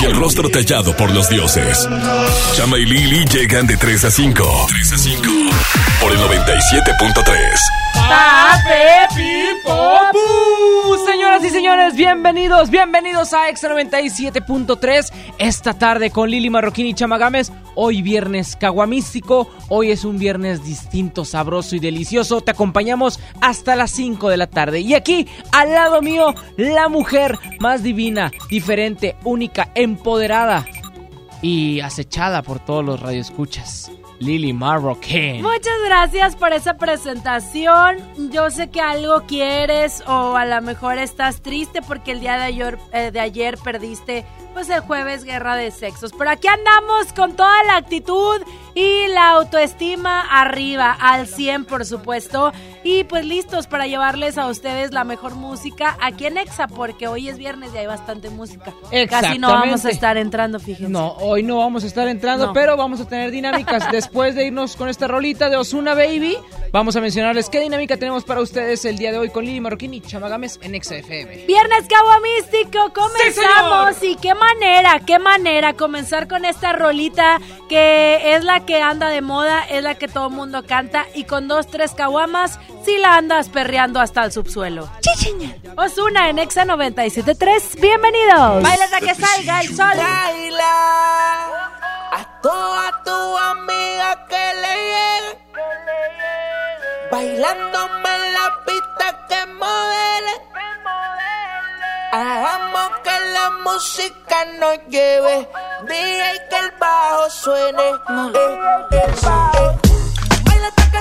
Y el rostro tallado por los dioses. Chama y Lili llegan de 3 a 5. 3 a 5. Por el 97.3. Señoras y señores, bienvenidos, bienvenidos a Extra 97.3. Esta tarde con Lili Marroquín y Chamagames. Hoy viernes caguamístico. Hoy es un viernes distinto, sabroso y delicioso. Te acompañamos hasta las 5 de la tarde. Y aquí, al lado mío, la mujer más divina, diferente, única, empoderada y acechada por todos los radioescuchas. Lili Marroquín. Muchas gracias por esa presentación. Yo sé que algo quieres o a lo mejor estás triste porque el día de ayer, eh, de ayer perdiste pues el jueves guerra de sexos. Pero aquí andamos con toda la actitud y la autoestima arriba, al 100 por supuesto. Y pues listos para llevarles a ustedes la mejor música aquí en Exa, porque hoy es viernes y hay bastante música. Casi no vamos a estar entrando, fíjense. No, hoy no vamos a estar entrando, pero vamos a tener dinámicas. Después de irnos con esta rolita de Osuna Baby, vamos a mencionarles qué dinámica tenemos para ustedes el día de hoy con Lili Marroquín y Chamagames en Exa FM. Viernes Místico, comenzamos y qué manera, qué manera comenzar con esta rolita que es la que anda de moda, es la que todo el mundo canta y con dos, tres caguamas si la andas perreando hasta el subsuelo. Chichiña. Osuna en Exa 97.3, bienvenidos. Baila hasta que salga el sol. Baila a toda tu amiga que le llegue. Bailándome en la pista que modele. Hagamos que la música nos lleve. DJ que el bajo suene. Eh, eh, eh. Baila hasta que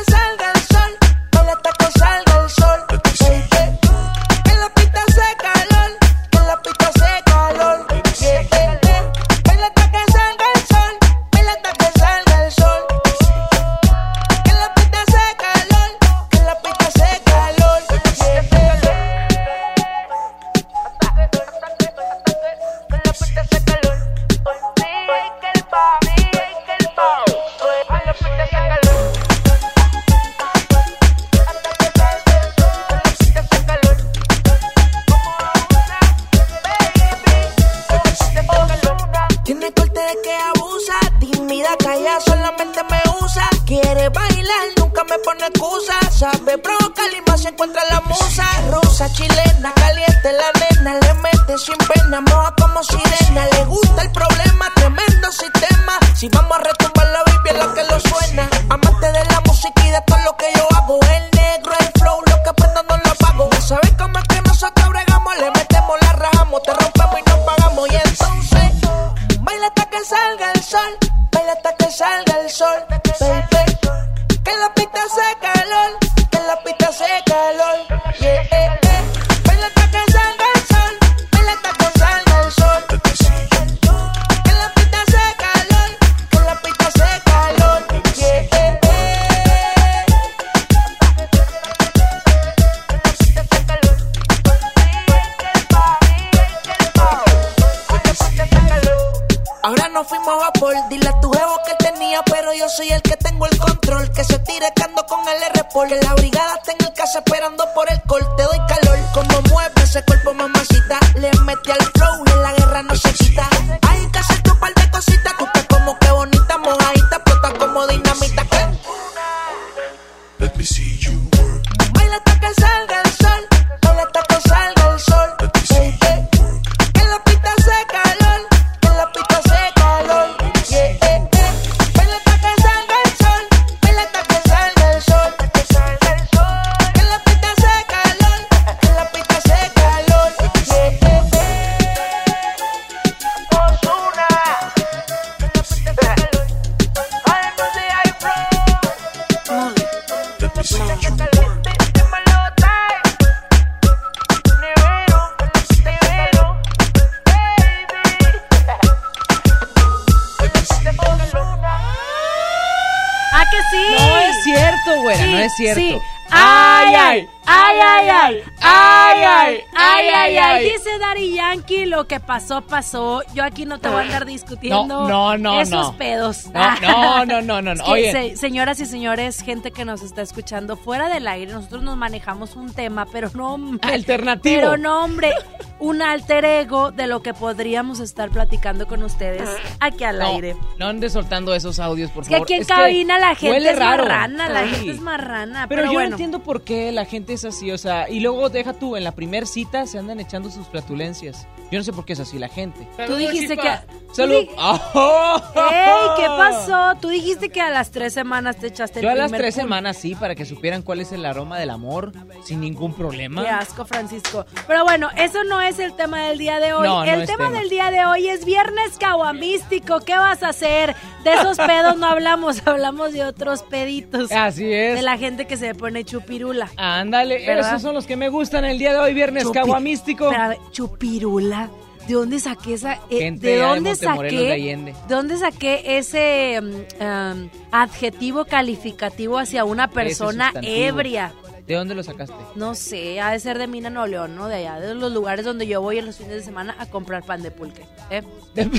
pasó, pasó. Yo aquí no te voy a andar discutiendo No, no, no, esos pedos. No, no, no, no, no, que, Oye. se- señoras y señores, gente que nos está escuchando fuera del aire, nosotros nos manejamos un tema, pero no hombre, Alternativo. Pero no, hombre, un alter ego de lo que podríamos estar platicando con ustedes aquí al aire. no andes soltando esos audios, por Es que favor. aquí en cabina la gente es raro. marrana, la gente es marrana. Pero, Pero, yo bueno, no entiendo por qué la gente es así, o sea, y luego deja tú, en la primer cita se andan echando sus flatulencias. Yo no sé por qué es así la gente. Tú dijiste que... Salud. ¡Oh! ¡Ey! ¿Qué pasó? Tú dijiste que a las tres semanas te echaste el Yo a las tres pul- semanas sí, para que supieran cuál es el aroma del amor, sin ningún problema. Qué asco, Francisco. Pero bueno, eso no es el tema del día de hoy. No, no el es tema, tema. del día de hoy es viernes caguamístico. ¿Qué vas a hacer? De esos pedos no hablamos, hablamos de otros peditos. Así es. De la gente que se pone chupirula. Ándale, ¿Verdad? esos son los que me gustan el día de hoy, viernes Chupi- caguamístico. Pero, a ¿De dónde saqué esa? eh, Gente ¿De dónde saqué? de Allende. ¿De dónde saqué ese mm, um, adjetivo calificativo hacia una persona ebria? ¿De dónde lo sacaste? No sé, ha de ser de Mina, Nuevo León, ¿no? De allá, de los lugares donde yo voy en los fines de semana a comprar pan de pulque. ¿eh?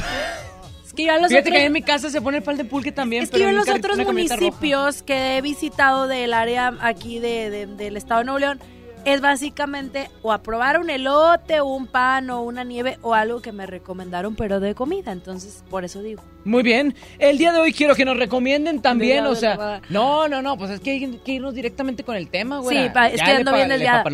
Es que yo a los Fíjate otros, que en mi casa se pone el pan de pulque también. es que pero yo en los otros municipios que he visitado del área aquí de, de- del estado de Nuevo León, es básicamente o a probar un elote o un pan o una nieve o algo que me recomendaron, pero de comida. Entonces, por eso digo. Muy bien. El día de hoy quiero que nos recomienden también, o sea, no, no, no, pues es que hay que irnos directamente con el tema, güey. Sí, es Ya que ando bien desviada.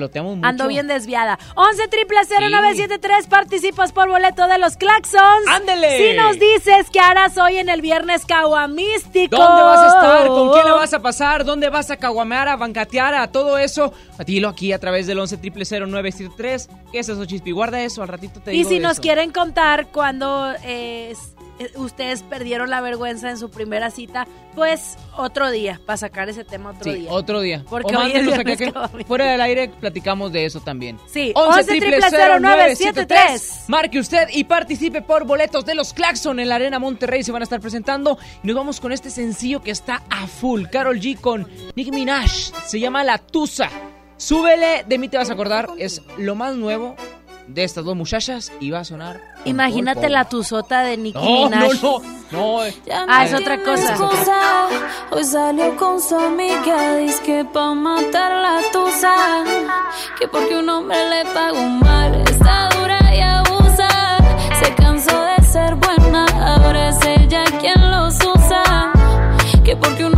Ando bien desviada. 11 triple 0973 participas por boleto de los Claxons. ¡Ándele! Si nos dices qué harás hoy en el viernes caguamístico. ¿Dónde vas a estar? ¿Con quién la vas a pasar? ¿Dónde vas a caguamear, a bancatear, a todo eso? Dilo aquí a través del 11 triple 0973. ¿Qué es eso, Chispi? Guarda eso, al ratito te Y digo si de nos eso. quieren contar cuando eh, s- eh, ustedes perdieron la vergüenza en su primera cita, pues otro día, para sacar ese tema otro Sí, día. otro día. Porque o hoy es acá que fuera del aire platicamos de eso también. Sí, 11 0973. Marque usted y participe por boletos de los Claxon en la Arena Monterrey. Se van a estar presentando. Y nos vamos con este sencillo que está a full. Carol G con Nicki Minaj. Se llama La Tusa. Súbele, de mí te vas a acordar. Es lo más nuevo de estas dos muchachas y va a sonar. Imagínate la tuzota de Nicki No, Minaj. no, no. No, eh. Ah, es otra cosa. Hoy salió con su amiga, dice que pa' matar la tusa. Que porque un hombre le pagó mal, está dura y abusa. Se cansó de ser buena, ahora es ella quien los usa. Que porque un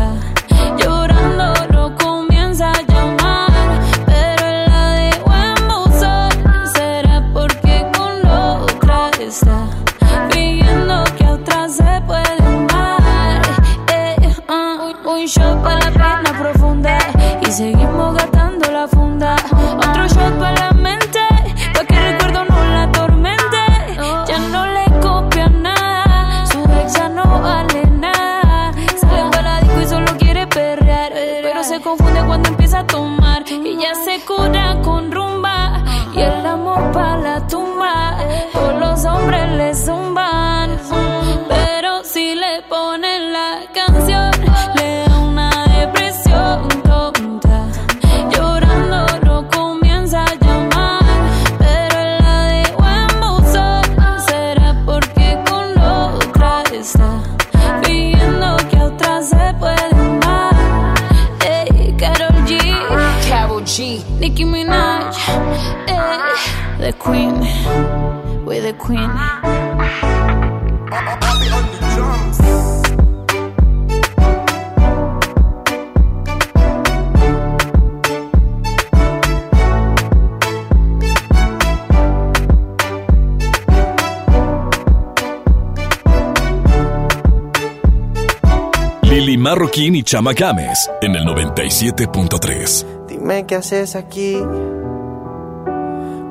seguimos gastando la funda. Otro shot para la mente, pa' que el recuerdo no la atormente. Oh. Ya no le copia nada, su ex ya no vale nada. Sale ah. para disco y solo quiere perrear, pero se confunde cuando empieza a tomar y ya se cura con rumba y el amor para la tumba. Ah. Todos los hombres le zumba. Queen, we're the queen. Lili Marroquín y Chama Games en el 97.3. Dime qué haces aquí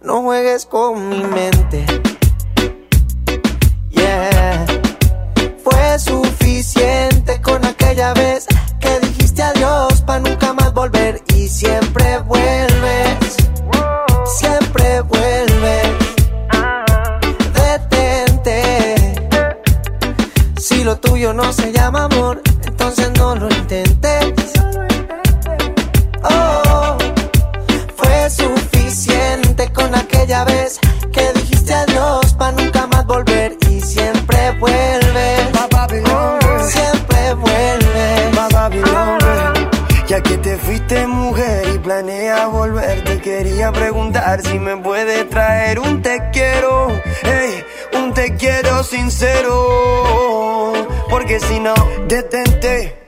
No juegues con mi mente. Yeah. Fue suficiente con aquella vez que dijiste adiós para nunca más volver y siempre vuelves. Siempre vuelves. Detente. Si lo tuyo no se llama amor, entonces no lo intentes. Aquella vez que dijiste adiós para nunca más volver y siempre vuelves. Siempre vuelves. Ya que te fuiste mujer y planeas volver, te quería preguntar si me puedes traer un te quiero, hey, un te quiero sincero. Porque si no, detente,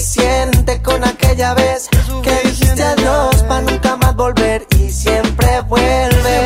Suficiente con aquella vez que dijiste adiós para nunca más volver y siempre vuelves.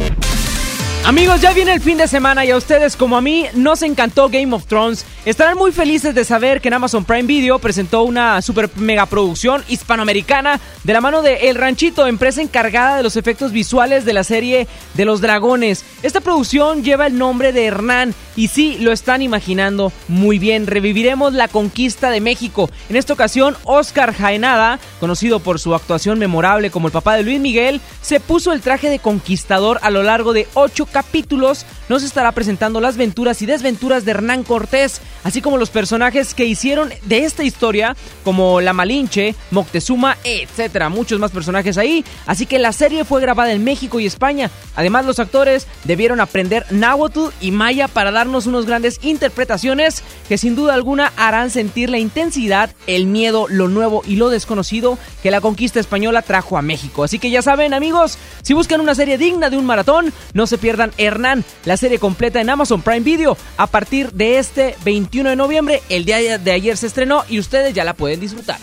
Amigos, ya viene el fin de semana y a ustedes como a mí nos encantó Game of Thrones. Estarán muy felices de saber que en Amazon Prime Video presentó una super mega producción hispanoamericana de la mano de El Ranchito, empresa encargada de los efectos visuales de la serie de los dragones. Esta producción lleva el nombre de Hernán y sí, lo están imaginando muy bien. Reviviremos la conquista de México. En esta ocasión, Oscar Jaenada, conocido por su actuación memorable como el papá de Luis Miguel, se puso el traje de conquistador a lo largo de ocho capítulos. Nos estará presentando las venturas y desventuras de Hernán Cortés, así como los personajes que hicieron de esta historia, como la Malinche, Moctezuma, etcétera. Muchos más personajes ahí. Así que la serie fue grabada en México y España. Además, los actores debieron aprender náhuatl y maya para darnos unos grandes interpretaciones que sin duda alguna harán sentir la intensidad, el miedo, lo nuevo y lo desconocido que la conquista española trajo a México. Así que ya saben, amigos, si buscan una serie digna de un maratón, no se pierdan Hernán, serie completa en Amazon Prime Video a partir de este 21 de noviembre. El día de ayer se estrenó y ustedes ya la pueden disfrutar.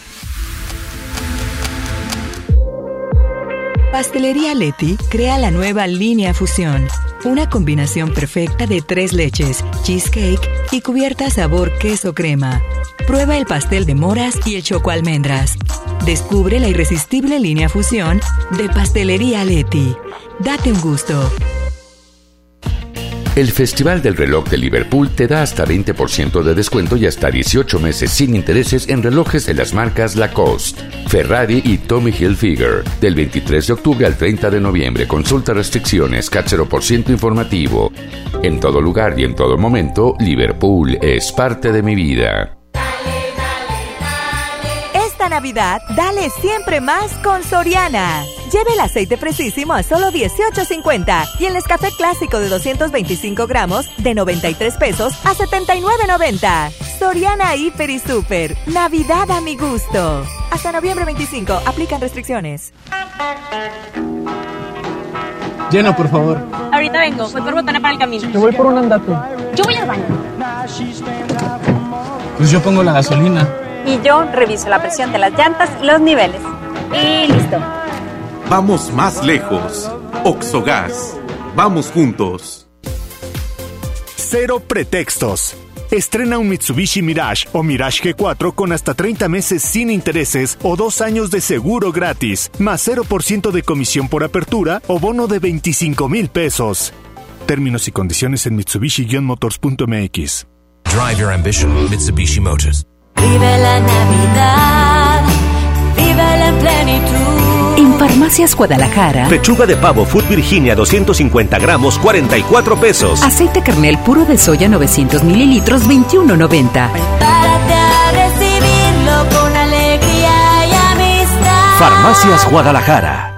Pastelería Leti crea la nueva línea Fusión, una combinación perfecta de tres leches, cheesecake y cubierta sabor queso crema. Prueba el pastel de moras y el choco almendras. Descubre la irresistible línea Fusión de Pastelería Leti. Date un gusto. El Festival del Reloj de Liverpool te da hasta 20% de descuento y hasta 18 meses sin intereses en relojes de las marcas Lacoste, Ferrari y Tommy Hilfiger. Del 23 de octubre al 30 de noviembre. Consulta restricciones, 0% informativo. En todo lugar y en todo momento, Liverpool es parte de mi vida. Navidad, dale siempre más con Soriana. Lleve el aceite fresísimo a solo 18.50 y el escafé clásico de 225 gramos de 93 pesos a 79.90. Soriana Hiper y Super. Navidad a mi gusto. Hasta noviembre 25. Aplican restricciones. Lleno, por favor. Ahorita vengo. Voy por botana para el camino. Yo voy por un andate. Yo voy al baño. Pues yo pongo la gasolina. Y yo reviso la presión de las llantas y los niveles. Y listo. Vamos más lejos. Oxogas. Vamos juntos. Cero pretextos. Estrena un Mitsubishi Mirage o Mirage G4 con hasta 30 meses sin intereses o dos años de seguro gratis, más 0% de comisión por apertura o bono de 25 mil pesos. Términos y condiciones en Mitsubishi-motors.mx. Drive your ambition, Mitsubishi Motors. Vive la Navidad, vive en plenitud. En Farmacias Guadalajara. Pechuga de pavo Food Virginia 250 gramos, 44 pesos. Aceite carnel puro de soya 900 mililitros, 21.90. Prepárate a recibirlo con alegría y amistad. Farmacias Guadalajara.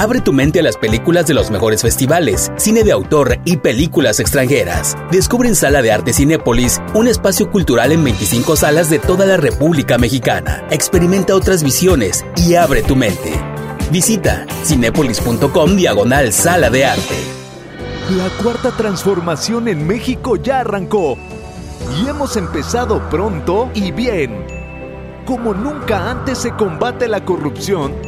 Abre tu mente a las películas de los mejores festivales, cine de autor y películas extranjeras. Descubre en Sala de Arte Cinépolis un espacio cultural en 25 salas de toda la República Mexicana. Experimenta otras visiones y abre tu mente. Visita cinépolis.com diagonal Sala de Arte. La cuarta transformación en México ya arrancó y hemos empezado pronto y bien. Como nunca antes se combate la corrupción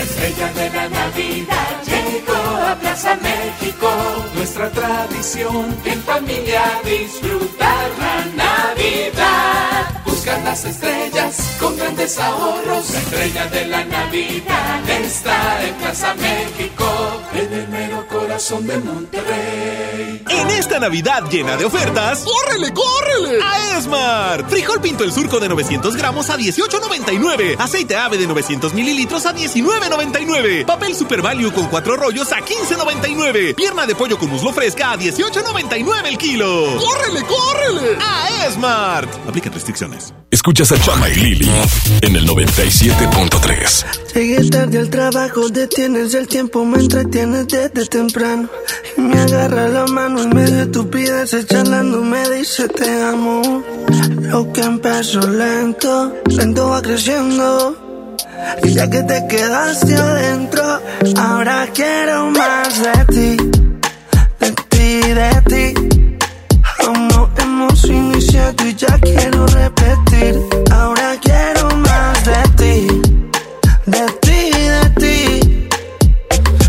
La estrella de la Navidad llegó a Plaza México. Nuestra tradición en familia disfrutar la Navidad. Buscar las estrellas con grandes ahorros. La estrella de la Navidad está en Plaza México. En el mero corazón de Monterrey. En esta Navidad llena de ofertas, ¡córrele, córrele! A Esmar. Frijol pinto el surco de 900 gramos a 18.99. Aceite ave de 900 mililitros a 19.99. Papel Super Value con cuatro rollos a 15.99. Pierna de pollo con muslo fresca a 18.99 el kilo. ¡Córrele, córrele! A Esmart. Aplica restricciones. Escuchas a Chama y Lili en el 97.3. Llegué tarde al trabajo, detienes el tiempo, me entretienes desde temprano. Y me agarra la mano en medio de estupidez, charlando, me dice te amo. Lo que empezó lento, lento va creciendo. Y ya que te quedaste adentro, ahora quiero más de ti, de ti, de ti. Aún no hemos iniciado y ya quiero repetir. Ahora quiero más de ti, de ti, de ti.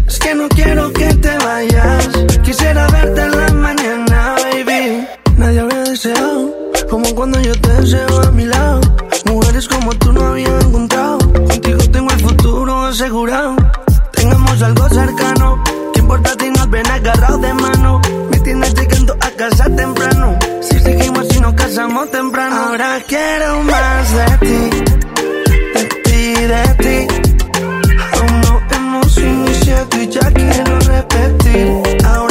Es que no quiero que te vayas. Quisiera verte en la mañana, baby. Nadie habría deseado como cuando yo te deseo a mi lado. Mujeres como tú no había encontrado. Contigo tengo el futuro asegurado. Tengamos algo cercano. ¿Qué importa si nos ven agarrados de mano? Me tienes llegando a casa temprano. Seguimos si nos casamos temprano. Ah. Ahora quiero más de ti, de ti, de ti. Aún no hemos iniciado y ya quiero repetir. Ahora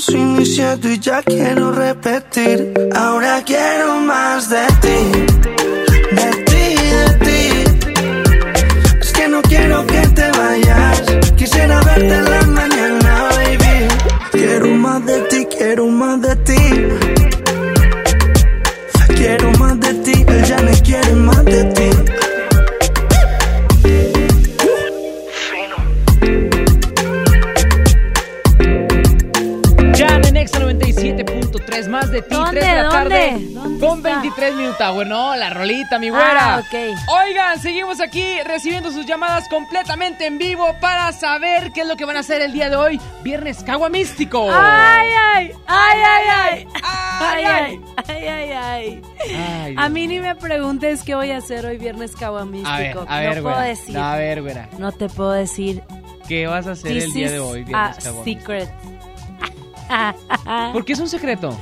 y ya quiero repetir. Ahora quiero más de ti, de ti, de ti. Es que no quiero que te vayas. Quisiera verte en la 23 minutos. Bueno, la rolita, mi güera. Ah, ok. Oigan, seguimos aquí recibiendo sus llamadas completamente en vivo para saber qué es lo que van a hacer el día de hoy, Viernes Cagua Místico. Ay, ay, ay, ay, ay. Ay, ay. ay, ay, ay, A mí ni me preguntes qué voy a hacer hoy viernes caguamístico. A ver, a no ver, puedo güera. decir. A ver, güera. No te puedo decir. ¿Qué vas a hacer This el día de hoy, Viernes Cagua Místico? secret. ¿Por qué es un secreto?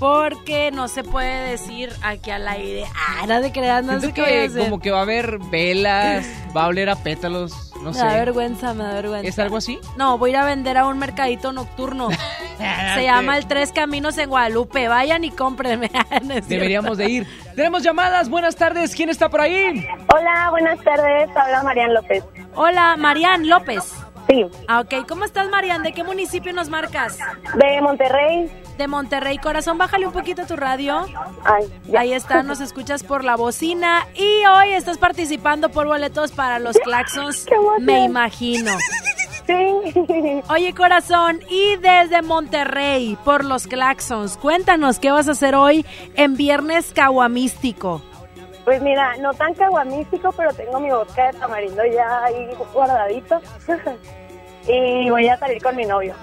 Porque no se puede decir aquí al aire. Ah, no de creas, no Siento sé qué voy a que hacer. como que va a haber velas, va a oler a pétalos, no me sé. da vergüenza, me da vergüenza. ¿Es algo así? No, voy a ir a vender a un mercadito nocturno. Se llama el Tres Caminos en Guadalupe. Vayan y cómprenme. No. Deberíamos de ir. Tenemos llamadas. Buenas tardes. ¿Quién está por ahí? Hola, buenas tardes. Habla Marian López. Hola, Marian López. Sí. Ah, ok. ¿Cómo estás, Marian? ¿De qué municipio nos marcas? De Monterrey. De Monterrey. Corazón, bájale un poquito tu radio. Ay, Ahí está, nos escuchas por la bocina. Y hoy estás participando por boletos para los claxons. Me imagino. Sí. Oye, corazón, y desde Monterrey, por los claxons, cuéntanos qué vas a hacer hoy en Viernes Caguamístico. Pues mira, no tan caguamístico, pero tengo mi vodka de tamarindo ya ahí guardadito. y voy a salir con mi novio.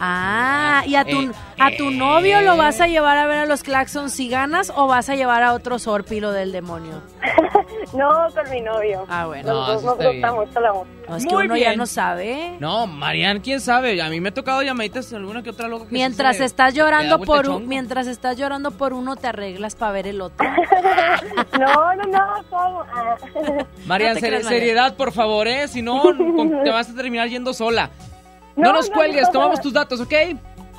Ah, ¿y a tu, Eh, a tu novio lo vas a llevar a ver a los claxons si ganas o vas a llevar a otro sorpilo del demonio? No, con mi novio. Ah, bueno. Los No, nos está gusta bien. mucho la música. No, es que Muy uno ya bien. no sabe. No, Marian, quién sabe. A mí me ha tocado llamaditas alguna que otra loca. que Mientras se estás llorando por un, mientras estás llorando por uno te arreglas para ver el otro. No, no, no, ¿cómo? Ah. Marian, No ser- seriedad, por favor, ¿eh? Si no, con- te vas a terminar yendo sola. No, No, nos no, cuelgues, tomamos tus datos, ¿ok?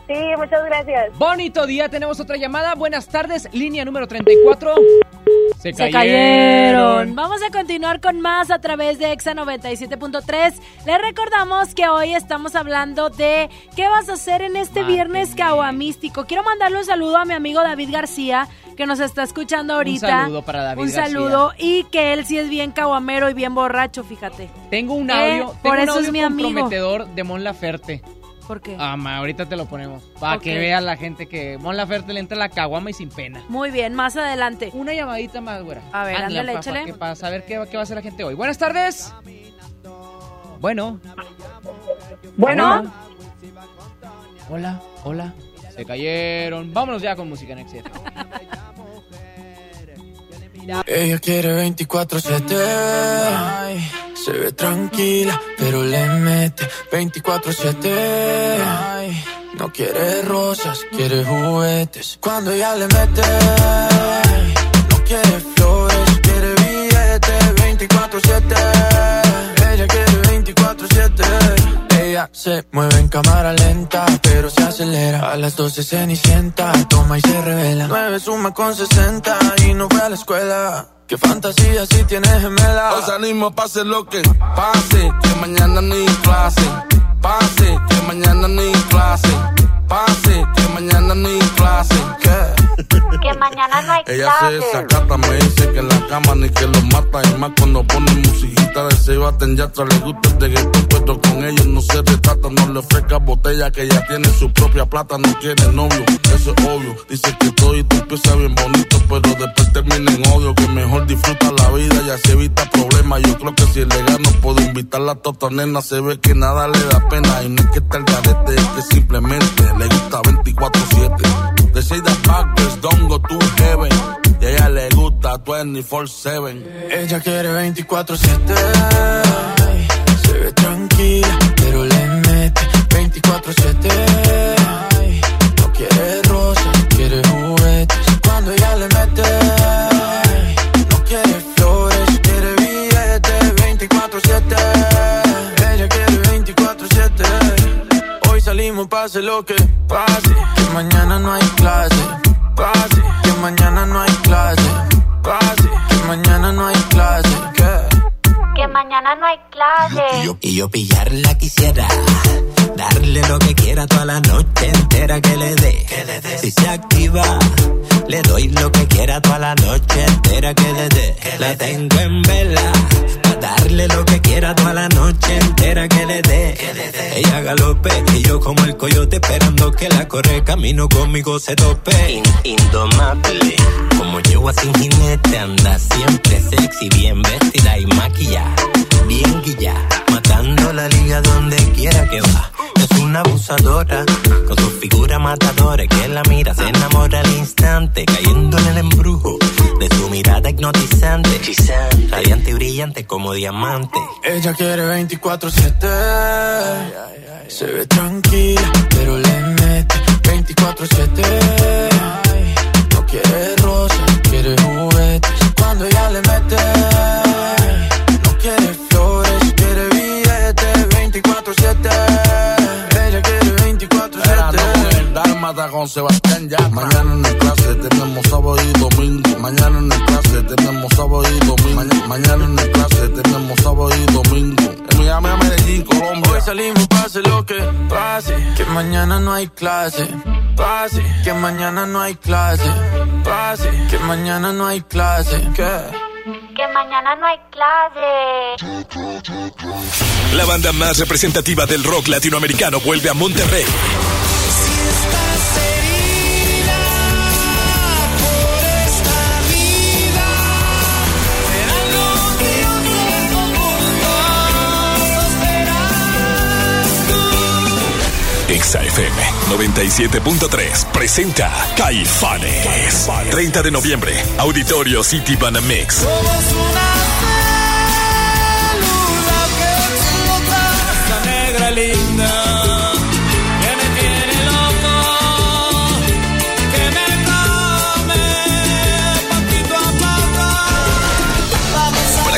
Sí, muchas gracias. Bonito día, tenemos otra llamada. Buenas tardes, línea número 34. Se, Se cayeron. Vamos a continuar con más a través de Exa 97.3. Les recordamos que hoy estamos hablando de qué vas a hacer en este viernes caguamístico. Quiero mandarle un saludo a mi amigo David García, que nos está escuchando ahorita. saludo para David Un saludo y que él sí es bien caguamero y bien borracho, fíjate. Tengo un Eh, audio, por tengo un eso es audio mi amigo. comprometedor de Mon Laferte. ¿Por qué? Ah, ma, ahorita te lo ponemos. Para que vea la gente que Mon Laferte le entra la caguama y sin pena. Muy bien, más adelante. Una llamadita más, güera. A ver, ándale, pa- échale. Para saber qué, va- qué va a hacer la gente hoy. Buenas tardes. Bueno. Bueno. Hola, hola. Se cayeron. Vámonos ya con música en Exit. Ella quiere 24-7. Ay, Se ve tranquila, pero le mete 24-7. Ay, No quiere rosas, quiere juguetes. Cuando ella le mete, no quiere flores, quiere billetes 24-7. Se mueve en cámara lenta, pero se acelera. A las 12 cenicienta, toma y se revela. 9 suma con 60 y no fue a la escuela. Qué fantasía si tienes gemela. Hoy salimos pase lo que pase, que mañana ni clase. Pase, que mañana ni clase. Pase, que mañana ni clase. ¿Qué? ¿Qué Que mañana no hay Ella se desacata, me dice que en la cama ni que lo mata. Y más cuando pone musiquita de se baten ya le gusta el reggaetón, pero con ellos no se retrata. No le ofrezca botella que ya tiene su propia plata. No quiere novio, eso es obvio. Dice que todo y tú empieza bien bonito, pero después termina en odio. Que mejor disfruta la vida y así evita problemas. Yo creo que si es legal no puedo invitar a la tota nena. Se ve que nada le da pena. Y no es que esté el garete, es que simplemente le gusta 24-7. De say the backwards, don't go to heaven. Y a ella le gusta 24-7. Ella quiere 24-7. Se ve tranquila, pero le mete 24-7. No quiere rosas, quiere juguetes. Cuando ella le mete, 24-7. Hoy salimos, pase lo que pase. Que mañana no hay clase. Pase, que mañana no hay clase. Pase, que mañana no hay clase. ¿Qué? Que mañana no hay clase. Y yo, y yo pillarla quisiera. Darle lo que quiera toda la noche entera que le dé. Si se activa, le doy lo que quiera toda la noche entera que le dé. La tengo en vela. Darle lo que quiera toda la noche entera que le dé. Ella galope y yo como el coyote esperando que la corre camino conmigo se tope. In- indomable. Como yegua sin jinete anda siempre sexy, bien vestida y maquillada. Bien guilla, matando la liga donde quiera que va. Es una abusadora, con su figura matadora que la mira, se enamora al instante, cayendo en el embrujo de su mirada hipnotizante, radiante y brillante como Ella quiere 24-7. Se ve tranquila, pero le mete 24-7. No quiere rosas, quiere juguetes. Cuando ella le mete, no quiere flores, quiere billetes 24-7. 24-7. Dálmata con Sebastián ya. Mañana en el clase tenemos sábado y domingo. Mañana en el clase tenemos sábado y domingo. Mañana, mañana en el clase tenemos sábado y domingo. En Miami, a Medellín, Colombia. Hoy salimos, pase lo que pase. Que mañana no hay clase. Pase, que mañana no hay clase. Pase, que mañana no hay clase. ¿Qué? Que mañana no hay clase. La banda más representativa del rock latinoamericano vuelve a Monterrey. Exa FM 97.3 presenta Caifanes. 30 de noviembre, Auditorio City Banamex.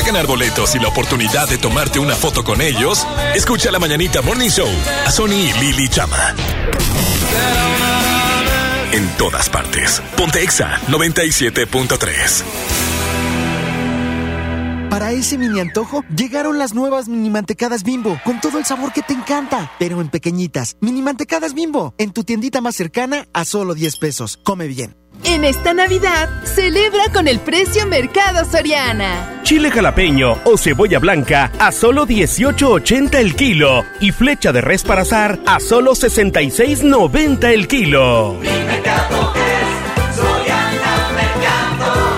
Ganar boletos y la oportunidad de tomarte una foto con ellos, escucha la Mañanita Morning Show a Sony y Lili Chama. En todas partes. Ponte Exa 97.3. Para ese mini antojo, llegaron las nuevas mini mantecadas bimbo, con todo el sabor que te encanta, pero en pequeñitas. Mini mantecadas bimbo, en tu tiendita más cercana a solo 10 pesos. Come bien. En esta Navidad, celebra con el precio Mercado Soriana. Chile jalapeño o cebolla blanca a solo 18.80 el kilo y flecha de res para azar a solo 66.90 el kilo.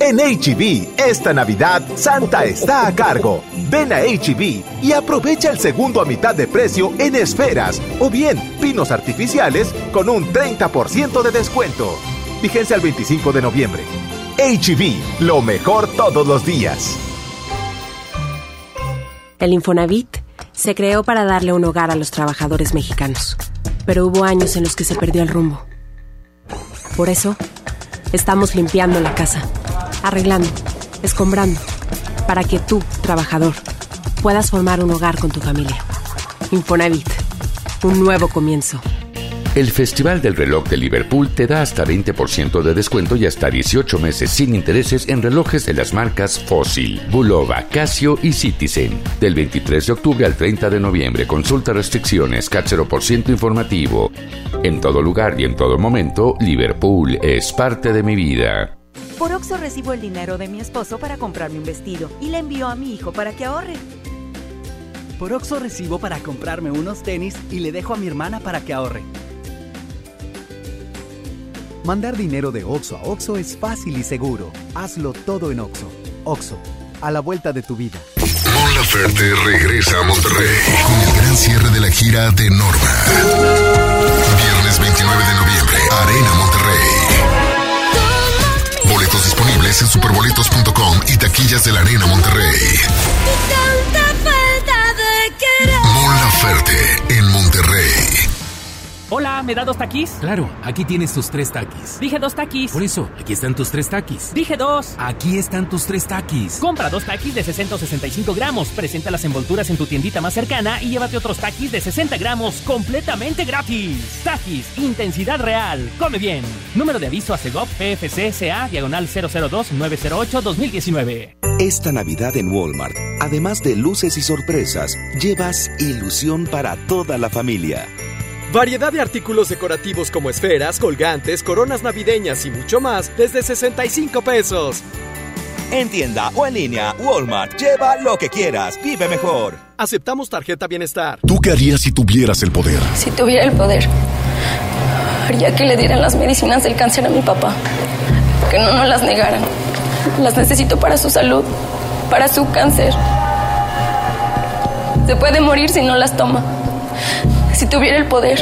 En HB, esta Navidad, Santa está a cargo. Ven a HB y aprovecha el segundo a mitad de precio en esferas o bien pinos artificiales con un 30% de descuento. Vigencia al 25 de noviembre. HB, lo mejor todos los días. El Infonavit se creó para darle un hogar a los trabajadores mexicanos, pero hubo años en los que se perdió el rumbo. Por eso, estamos limpiando la casa, arreglando, escombrando, para que tú, trabajador, puedas formar un hogar con tu familia. Infonavit, un nuevo comienzo. El Festival del Reloj de Liverpool te da hasta 20% de descuento y hasta 18 meses sin intereses en relojes de las marcas Fossil, Bulova, Casio y Citizen. Del 23 de octubre al 30 de noviembre, consulta restricciones, CAT 0% informativo. En todo lugar y en todo momento, Liverpool es parte de mi vida. Por Oxo recibo el dinero de mi esposo para comprarme un vestido y le envío a mi hijo para que ahorre. Por Oxo recibo para comprarme unos tenis y le dejo a mi hermana para que ahorre. Mandar dinero de Oxo a Oxo es fácil y seguro. Hazlo todo en Oxo. Oxo, a la vuelta de tu vida. Mon Laferte regresa a Monterrey con el gran cierre de la gira de Norma. Viernes 29 de noviembre, Arena Monterrey. En superboletos.com y taquillas de la Arena Monterrey. Mon Laferte en Monterrey. Hola, ¿me da dos taquis? Claro, aquí tienes tus tres taquis. Dije dos taquis. Por eso, aquí están tus tres taquis. Dije dos. Aquí están tus tres taquis. Compra dos taquis de 665 gramos. Presenta las envolturas en tu tiendita más cercana y llévate otros taquis de 60 gramos completamente gratis. Taquis, intensidad real. Come bien. Número de aviso a CEGOP PFC CA diagonal 002-908-2019. Esta Navidad en Walmart, además de luces y sorpresas, llevas ilusión para toda la familia. Variedad de artículos decorativos como esferas, colgantes, coronas navideñas y mucho más desde 65 pesos. En tienda o en línea, Walmart. Lleva lo que quieras. Vive mejor. Aceptamos tarjeta bienestar. ¿Tú qué harías si tuvieras el poder? Si tuviera el poder, haría que le dieran las medicinas del cáncer a mi papá. Que no nos las negaran. Las necesito para su salud, para su cáncer. Se puede morir si no las toma. Si tuviera el poder,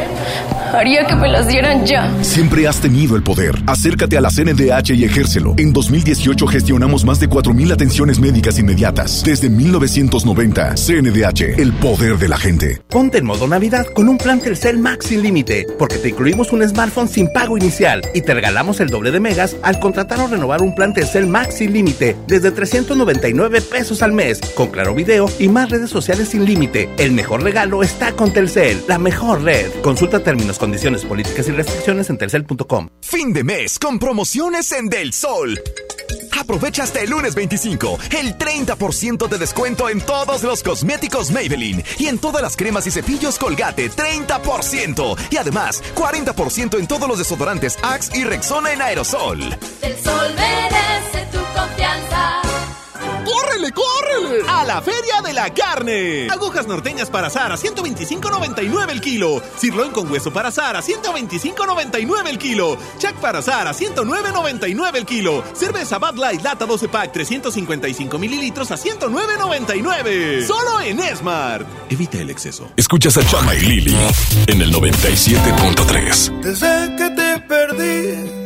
haría que me las dieran ya. Siempre has tenido el poder. Acércate a la CNDH y ejércelo. En 2018 gestionamos más de 4.000 atenciones médicas inmediatas. Desde 1990, CNDH, el poder de la gente. Ponte en modo Navidad con un plan Telcel Max sin límite, porque te incluimos un smartphone sin pago inicial y te regalamos el doble de megas al contratar o renovar un plan Telcel Max sin límite desde 399 pesos al mes, con claro video y más redes sociales sin límite. El mejor regalo está con Telcel, la mejor red. Consulta términos, condiciones, políticas y restricciones en telcel.com. Fin de mes con promociones en Del Sol. Aprovecha hasta el lunes 25 el 30% de descuento en todos los cosméticos Maybelline y en todas las cremas y cepillos Colgate 30% y además 40% en todos los desodorantes Axe y Rexona en aerosol. El sol merece tu confianza. ¡Córrele, córrele! A la Feria de la Carne. Agujas norteñas para asar a 125.99 el kilo. Sirloin con hueso para asar a 125.99 el kilo. Chac para asar a 109.99 el kilo. Cerveza Bud Light lata 12 pack 355 mililitros a 109.99. Solo en Smart. Evita el exceso. Escuchas a Chama y Lili en el 97.3. Desde que te perdí,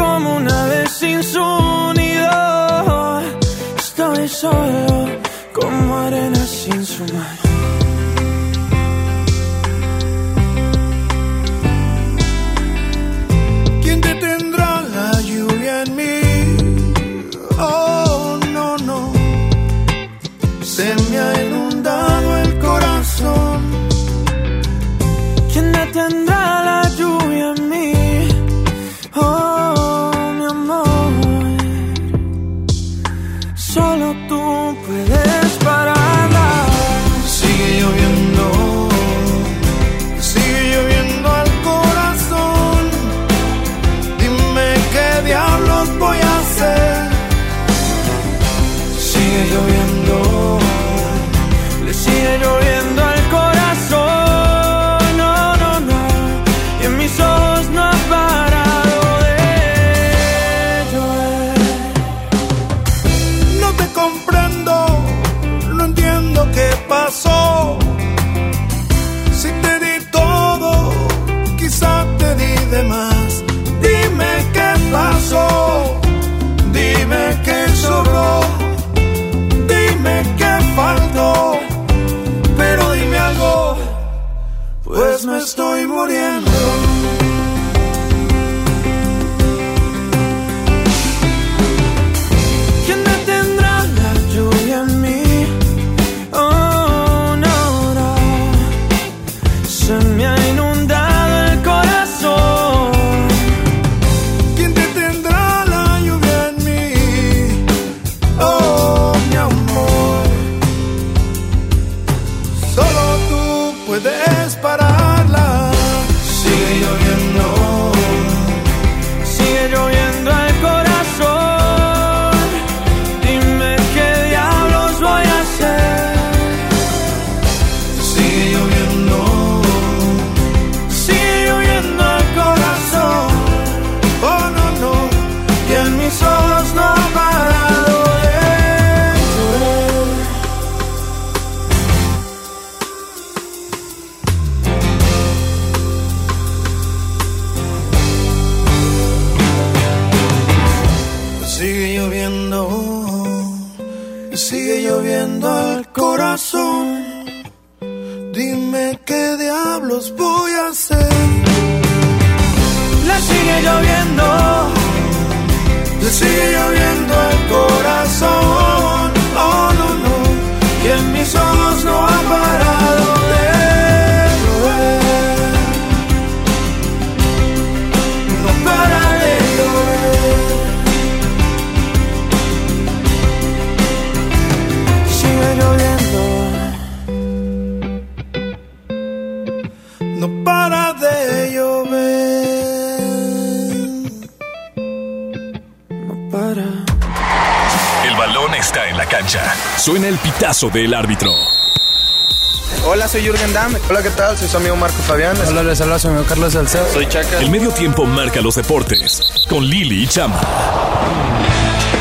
como una vez sin su nido. Estoy solo como arena sin su mar. Me estoy muriendo. El pitazo del árbitro. Hola, soy Jürgen Damm. Hola, ¿qué tal? Soy su amigo Marco Fabián. Hola, les habla su amigo Carlos Salcedo. Soy Chaca. El medio tiempo marca los deportes. Con Lili y Chama.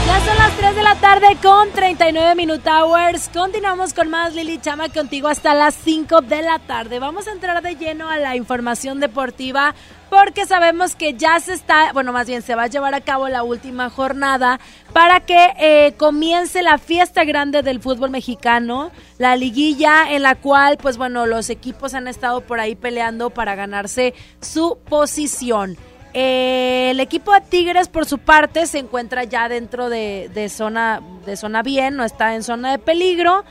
Ya son las 3 de la tarde con 39 Minute Hours. Continuamos con más Lili Chama contigo hasta las 5 de la tarde. Vamos a entrar de lleno a la información deportiva porque sabemos que ya se está, bueno, más bien se va a llevar a cabo la última jornada para que eh, comience la fiesta grande del fútbol mexicano, la liguilla en la cual, pues bueno, los equipos han estado por ahí peleando para ganarse su posición. Eh, el equipo de Tigres, por su parte, se encuentra ya dentro de, de zona de zona bien, no está en zona de peligro.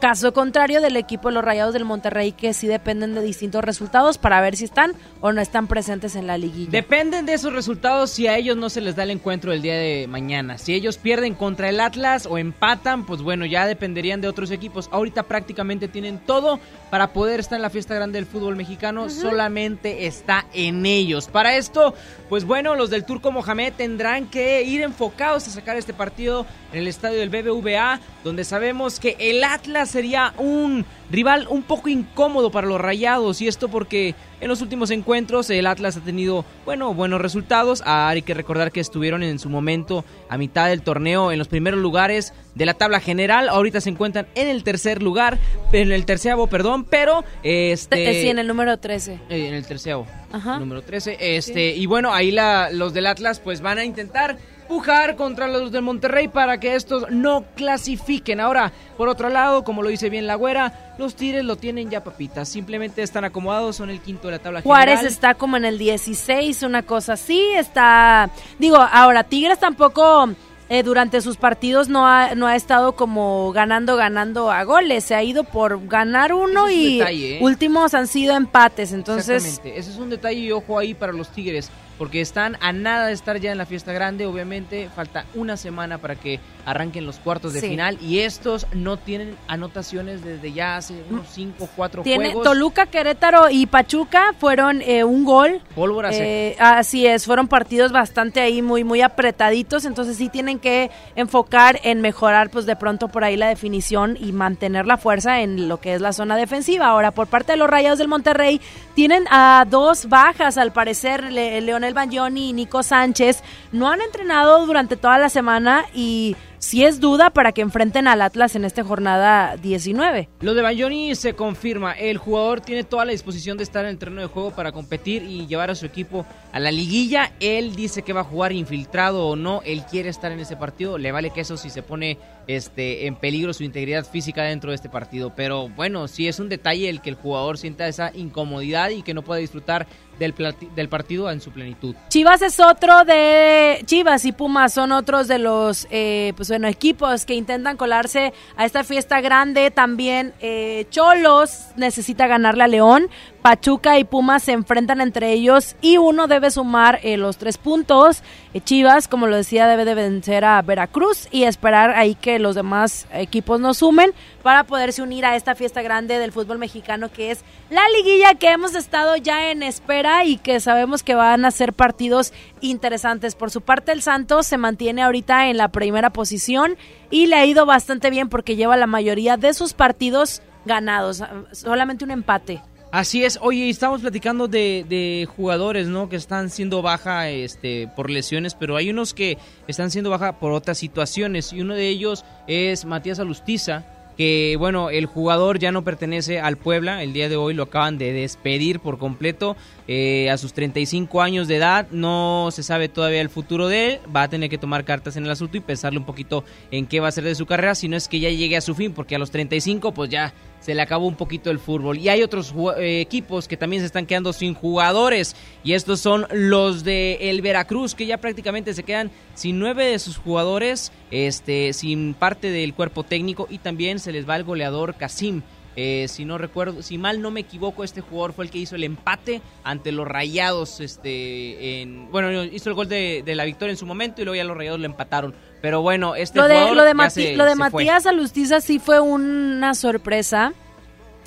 Caso contrario del equipo de los Rayados del Monterrey, que sí dependen de distintos resultados para ver si están o no están presentes en la liguilla. Dependen de esos resultados si a ellos no se les da el encuentro el día de mañana. Si ellos pierden contra el Atlas o empatan, pues bueno, ya dependerían de otros equipos. Ahorita prácticamente tienen todo para poder estar en la fiesta grande del fútbol mexicano. Solamente está en ellos. Para esto, pues bueno, los del Turco Mohamed tendrán que ir enfocados a sacar este partido en el estadio del BBVA, donde sabemos que el Atlas sería un rival un poco incómodo para los Rayados y esto porque en los últimos encuentros el Atlas ha tenido bueno buenos resultados. Ah, hay que recordar que estuvieron en su momento a mitad del torneo en los primeros lugares de la tabla general. Ahorita se encuentran en el tercer lugar, en el terceavo, perdón, pero este Eh, sí, en el número 13. eh, en el terceavo, Ajá. número 13. Este, y bueno, ahí la, los del Atlas pues van a intentar pujar contra los del Monterrey para que estos no clasifiquen. Ahora, por otro lado, como lo dice bien la güera, los Tigres lo tienen ya papitas. Simplemente están acomodados, son el quinto de la tabla Juárez está como en el 16, una cosa así, está... Digo, ahora, Tigres tampoco eh, durante sus partidos no ha, no ha estado como ganando, ganando a goles, se ha ido por ganar uno es y detalle, ¿eh? últimos han sido empates, entonces... Exactamente. Ese es un detalle y ojo ahí para los Tigres, porque están a nada de estar ya en la fiesta grande. Obviamente, falta una semana para que arranquen los cuartos de Sí. final y estos no tienen anotaciones desde ya hace unos 5 o 4 Tiene juegos. Toluca, Querétaro y Pachuca fueron eh, un gol. Pólvora. Eh, así es, fueron partidos bastante ahí muy muy apretaditos, entonces sí tienen que enfocar en mejorar pues de pronto por ahí la definición y mantener la fuerza en lo que es la zona defensiva. Ahora, por parte de los Rayados del Monterrey tienen a dos bajas al parecer, Le- Leonel Bagnoni y Nico Sánchez no han entrenado durante toda la semana y si es duda para que enfrenten al Atlas en esta jornada 19. Lo de Bayoni se confirma, el jugador tiene toda la disposición de estar en el terreno de juego para competir y llevar a su equipo a la liguilla. Él dice que va a jugar infiltrado o no, él quiere estar en ese partido, le vale que eso si se pone este, en peligro su integridad física dentro de este partido. Pero bueno, sí es un detalle el que el jugador sienta esa incomodidad y que no pueda disfrutar del, del partido en su plenitud. Chivas es otro de... Chivas y Pumas son otros de los eh, pues bueno, equipos que intentan colarse a esta fiesta grande. También eh, Cholos necesita ganarle a León. Pachuca y Pumas se enfrentan entre ellos y uno debe sumar eh, los tres puntos. Eh, Chivas, como lo decía, debe de vencer a Veracruz y esperar ahí que los demás equipos nos sumen para poderse unir a esta fiesta grande del fútbol mexicano que es la liguilla que hemos estado ya en espera y que sabemos que van a ser partidos interesantes. Por su parte, el Santos se mantiene ahorita en la primera posición y le ha ido bastante bien porque lleva la mayoría de sus partidos ganados, solamente un empate. Así es, oye, estamos platicando de, de, jugadores, ¿no? Que están siendo baja este, por lesiones, pero hay unos que están siendo baja por otras situaciones. Y uno de ellos es Matías Alustiza, que bueno, el jugador ya no pertenece al Puebla, el día de hoy lo acaban de despedir por completo eh, a sus 35 años de edad, no se sabe todavía el futuro de él, va a tener que tomar cartas en el asunto y pensarle un poquito en qué va a ser de su carrera, si no es que ya llegue a su fin, porque a los 35 pues ya se le acabó un poquito el fútbol. Y hay otros eh, equipos que también se están quedando sin jugadores. Y estos son los de el Veracruz, que ya prácticamente se quedan sin nueve de sus jugadores, este, sin parte del cuerpo técnico. Y también se les va el goleador Casim. Eh, si no recuerdo, si mal no me equivoco, este jugador fue el que hizo el empate ante los Rayados. Este, en, bueno, hizo el gol de, la victoria en su momento y luego ya los Rayados le empataron. Pero bueno, este lo de, jugador lo de, ya lo de Matías Alustiza sí fue una sorpresa.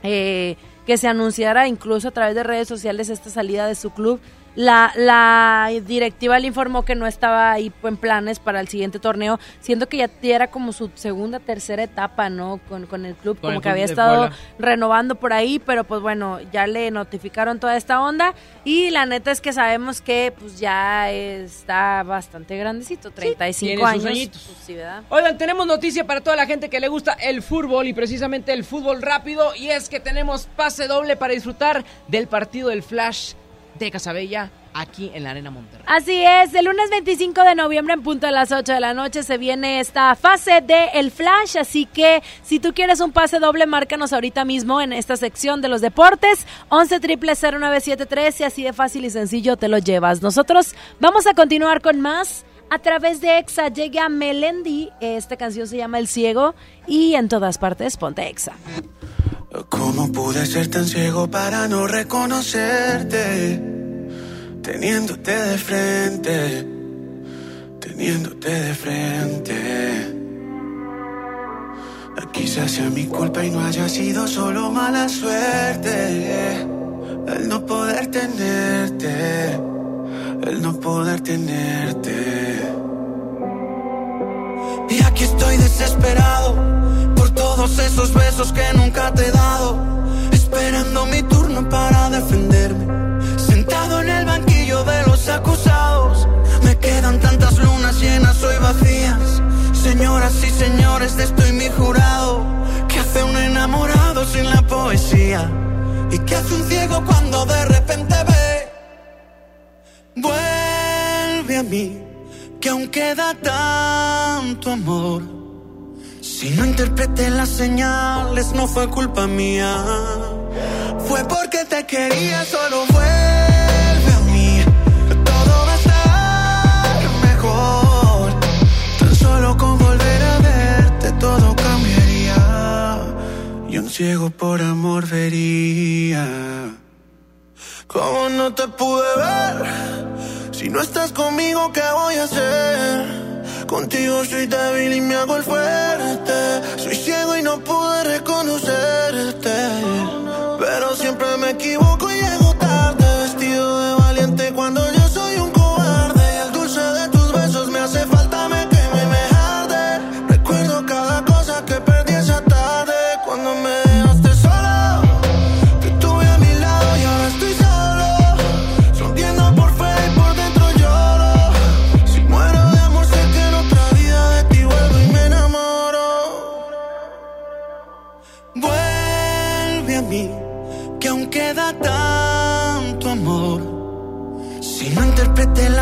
Eh, que se anunciara incluso a través de redes sociales esta salida de su club. La, la directiva le informó que no estaba ahí en planes para el siguiente torneo, siendo que ya era como su segunda, tercera etapa, ¿no? Con, con el club, como que había estado renovando por ahí, pero pues bueno, ya le notificaron toda esta onda y la neta es que sabemos que pues ya está bastante grandecito, 35 años. Pues, Oigan, tenemos noticia para toda la gente que le gusta el fútbol y precisamente el fútbol rápido y es que tenemos pase doble para disfrutar del partido del Flash de Casabella aquí en la Arena Monterrey. Así es, el lunes 25 de noviembre en punto de las 8 de la noche se viene esta fase de El Flash, así que si tú quieres un pase doble, márcanos ahorita mismo en esta sección de los deportes, 11 triple 0973 y así de fácil y sencillo te lo llevas. Nosotros vamos a continuar con más. A través de Exa llega Melendi, esta canción se llama El Ciego y en todas partes ponte Exa. ¿Cómo pude ser tan ciego para no reconocerte? Teniéndote de frente, teniéndote de frente. Quizás sea mi culpa y no haya sido solo mala suerte. El no poder tenerte, el no poder tenerte. Y aquí estoy desesperado todos esos besos que nunca te he dado, esperando mi turno para defenderme. Sentado en el banquillo de los acusados, me quedan tantas lunas llenas hoy vacías. Señoras y señores, de estoy mi jurado. ¿Qué hace un enamorado sin la poesía? ¿Y qué hace un ciego cuando de repente ve? Vuelve a mí, que aún queda tanto amor si no interpreté las señales, no fue culpa mía. Fue porque te quería, solo vuelve a mí. Todo va a estar mejor. Tan solo con volver a verte, todo cambiaría. Y un ciego por amor vería. ¿Cómo no te pude ver? Si no estás conmigo, ¿qué voy a hacer? Contigo soy débil y me hago el fuerte. Soy ciego y no pude reconocerte. Pero siempre me equivoco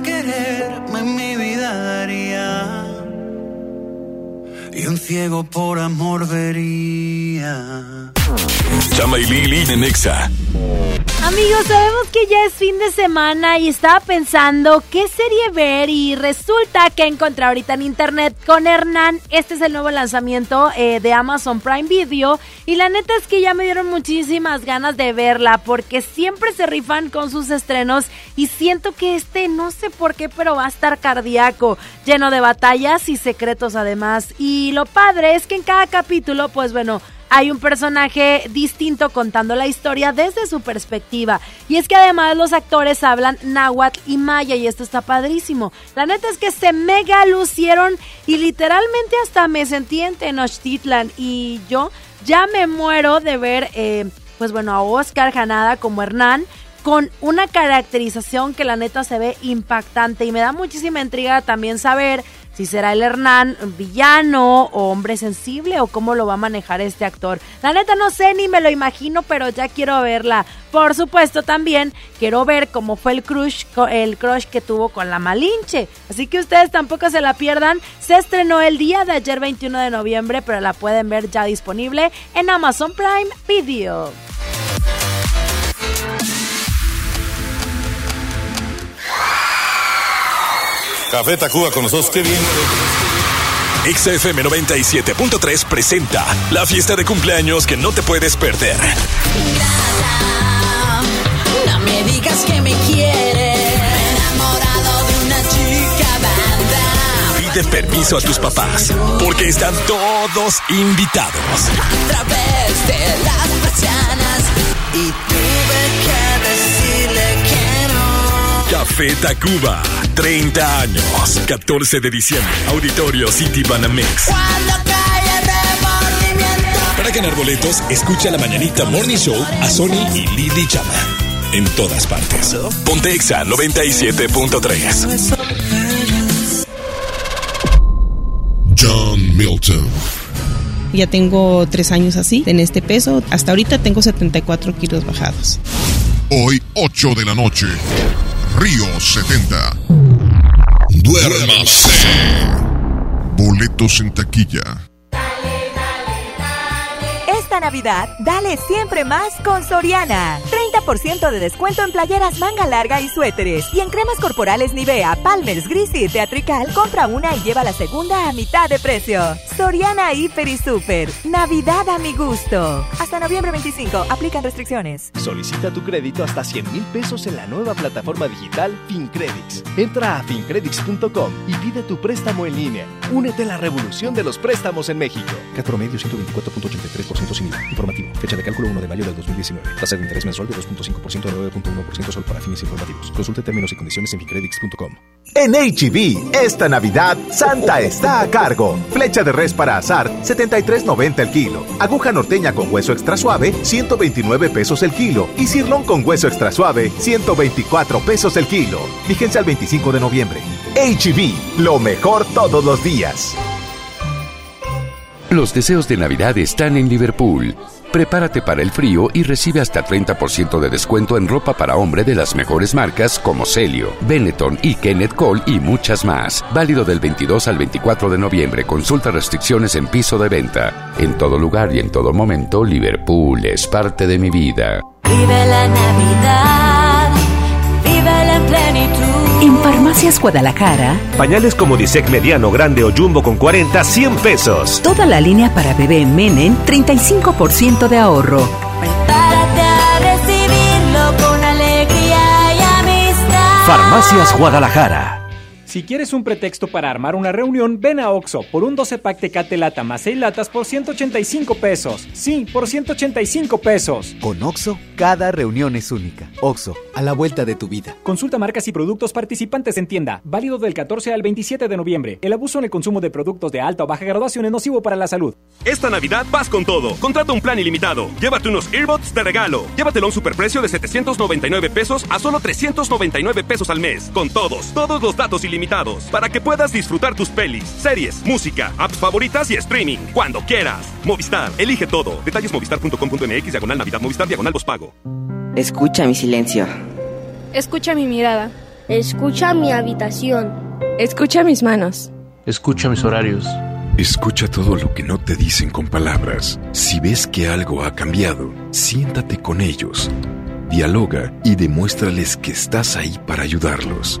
a quererme, mi vida daría. Y un ciego por amor vería. Chama y Lili de Nexa. Amigos, sabemos que ya es fin de semana y estaba pensando qué serie ver y resulta que encontré ahorita en internet con Hernán. Este es el nuevo lanzamiento eh, de Amazon Prime Video y la neta es que ya me dieron muchísimas ganas de verla porque siempre se rifan con sus estrenos y siento que este no sé por qué pero va a estar cardíaco, lleno de batallas y secretos además. Y lo padre es que en cada capítulo, pues bueno, hay un personaje distinto contando la historia desde su perspectiva. Y es que además los actores hablan náhuatl y maya y esto está padrísimo. La neta es que se mega lucieron y literalmente hasta me sentí en Tenochtitlan y yo ya me muero de ver, eh, pues bueno, a Oscar Janada como Hernán con una caracterización que la neta se ve impactante y me da muchísima intriga también saber si será el Hernán villano o hombre sensible o cómo lo va a manejar este actor. La neta no sé ni me lo imagino, pero ya quiero verla. Por supuesto también quiero ver cómo fue el crush, el crush que tuvo con la Malinche. Así que ustedes tampoco se la pierdan. Se estrenó el día de ayer 21 de noviembre, pero la pueden ver ya disponible en Amazon Prime Video. Café Tacuba con nosotros, qué bien. XFM 97.3 presenta la fiesta de cumpleaños que no te puedes perder. No me digas que me quieres. Enamorado de una chica banda. Pide permiso a tus papás, porque están todos invitados. A través de las persianas. Y Café Tacuba, 30 años, 14 de diciembre, Auditorio City Banamex. Cuando cae el. Para ganar boletos, escucha la mañanita Morning Show a Sony y Lily Chama. En todas partes. Pontexa 97.3. John Milton. Ya tengo tres años así, en este peso. Hasta ahorita tengo 74 kilos bajados. Hoy, 8 de la noche. Río 70. Duérmase. Boletos en taquilla. Esta Navidad, dale siempre más con Soriana. 30% de descuento en playeras manga larga y suéteres. Y en cremas corporales Nivea, Palmer's, Gris y Teatrical, compra una y lleva la segunda a mitad de precio. Soriana Hiper y Super. Navidad a mi gusto. Hasta noviembre 25. Aplican restricciones. Solicita tu crédito hasta 100 mil pesos en la nueva plataforma digital FinCredits. Entra a fincredits.com y pide tu préstamo en línea. Únete a la revolución de los préstamos en México. CAT promedio 124.83% sin Informativo. Fecha de cálculo 1 de mayo del 2019. Tasa de interés mensual de 2.5% a 9.1% solo para fines informativos. Consulte términos y condiciones en fincredits.com. En HB, esta Navidad, Santa está a cargo. Flecha de res para azar, 73.90 el kilo. Aguja norteña con hueso extra suave, 129 pesos el kilo. Y cirlón con hueso extra suave, 124 pesos el kilo. Fíjense al 25 de noviembre. HB, lo mejor todos los días. Los deseos de Navidad están en Liverpool. Prepárate para el frío y recibe hasta 30% de descuento en ropa para hombre de las mejores marcas como Celio, Benetton y Kenneth Cole y muchas más. Válido del 22 al 24 de noviembre. Consulta restricciones en piso de venta. En todo lugar y en todo momento, Liverpool es parte de mi vida. Vive la Navidad. Vive en plenitud. En Farmacias Guadalajara, Pañales como Disec mediano, grande o jumbo con 40, 100 pesos. toda la línea para bebé Menen, 35% de ahorro. Prepárate a recibirlo con alegría y amistad. Farmacias Guadalajara. Si quieres un pretexto para armar una reunión, ven a Oxo por un 12 pack Tecate Lata más 6 latas por 185 pesos. Sí, por 185 pesos. Con Oxo, cada reunión es única. Oxo, a la vuelta de tu vida. Consulta marcas y productos participantes en tienda. Válido del 14 al 27 de noviembre. El abuso en el consumo de productos de alta o baja graduación es nocivo para la salud. Esta Navidad vas con todo. Contrata un plan ilimitado. Llévate unos earbuds de regalo. Llévatelo a un superprecio de 799 pesos a solo 399 pesos al mes. Con todos, todos los datos ilimitados. Para que puedas disfrutar tus pelis, series, música, apps favoritas y streaming. Cuando quieras. Movistar, elige todo. Detalles movistar.com.mx, diagonal Navidad, Movistar, diagonal pago. Escucha mi silencio. Escucha mi mirada. Escucha mi habitación. Escucha mis manos. Escucha mis horarios. Escucha todo lo que no te dicen con palabras. Si ves que algo ha cambiado, siéntate con ellos. Dialoga y demuéstrales que estás ahí para ayudarlos.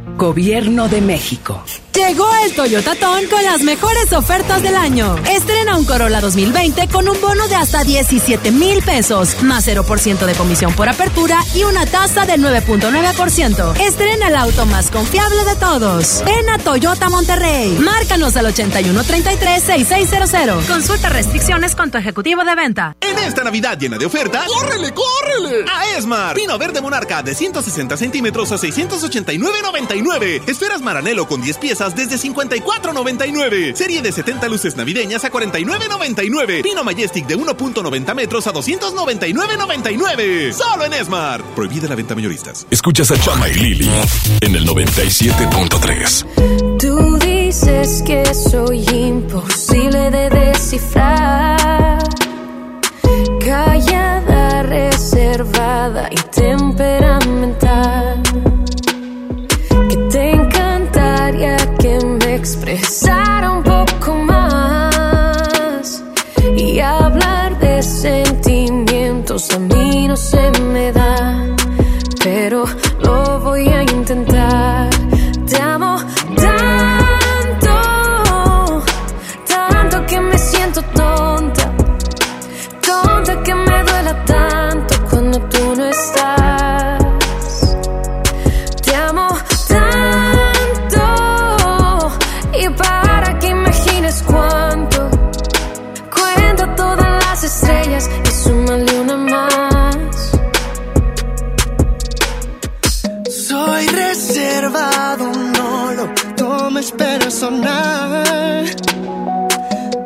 Gobierno de México. Llegó el Toyota Ton con las mejores ofertas del año. Estrena un Corolla 2020 con un bono de hasta 17 mil pesos, más 0% de comisión por apertura y una tasa del 9.9%. Estrena el auto más confiable de todos. Ven a Toyota Monterrey. Márcanos al 8133-6600. Consulta restricciones con tu ejecutivo de venta. En esta Navidad llena de ofertas, ¡córrele, córrele! A Esmar. Pino verde monarca de 160 centímetros a 689.99. Esferas Maranelo con 10 piezas desde 54.99. Serie de 70 luces navideñas a 49.99. Pino Majestic de 1.90 metros a 299.99. Solo en Esmar. Prohibida la venta mayoristas. Escuchas a Chama y Lili en el 97.3. Tú dices que soy imposible de descifrar. Callada, reservada y temperamental. Expresara un poco más. Y hablar de sentimientos a mí no se me da. Pero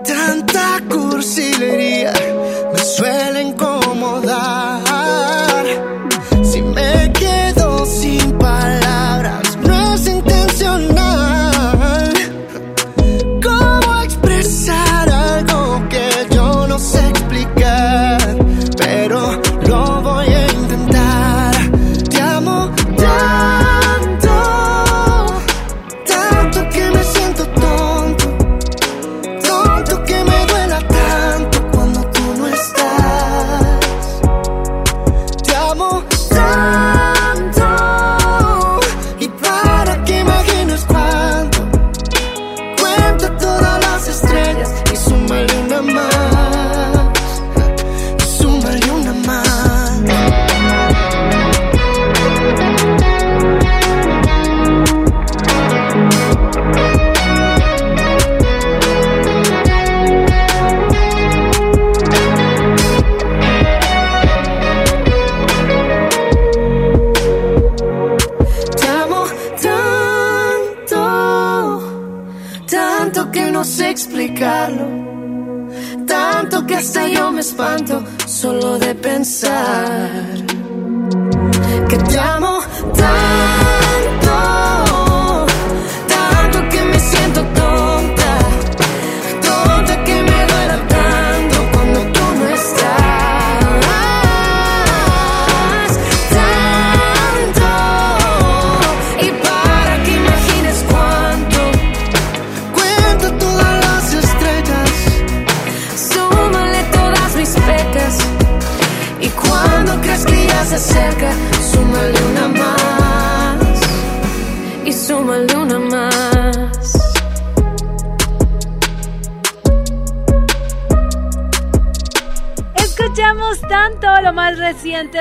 Tanta cursilería me suele incomodar.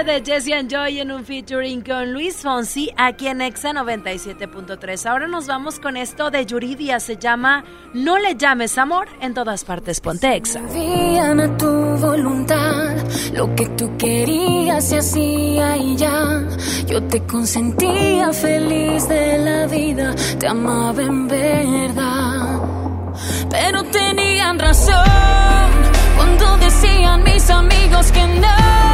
De Jesse and Joy en un featuring con Luis Fonsi aquí en Exa 97.3. Ahora nos vamos con esto de Yuridia, se llama No le llames amor, en todas partes ponte Exa. a tu voluntad, lo que tú querías se hacía y ya. Yo te consentía feliz de la vida, te amaba en verdad. Pero tenían razón cuando decían mis amigos que no,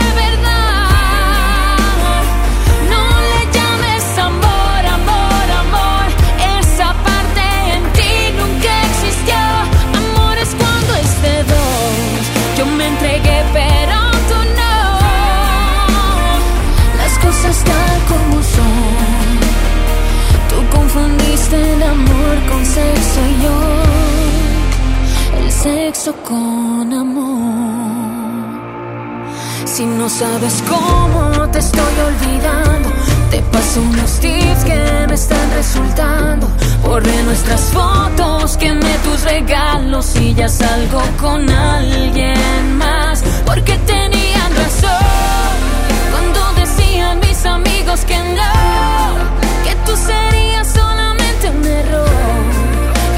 con amor. Si no sabes cómo te estoy olvidando, te paso unos tips que me están resultando. Borré nuestras fotos, quemé tus regalos y ya salgo con alguien más. Porque tenían razón cuando decían mis amigos que no, que tú serías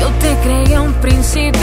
yo te creía un príncipe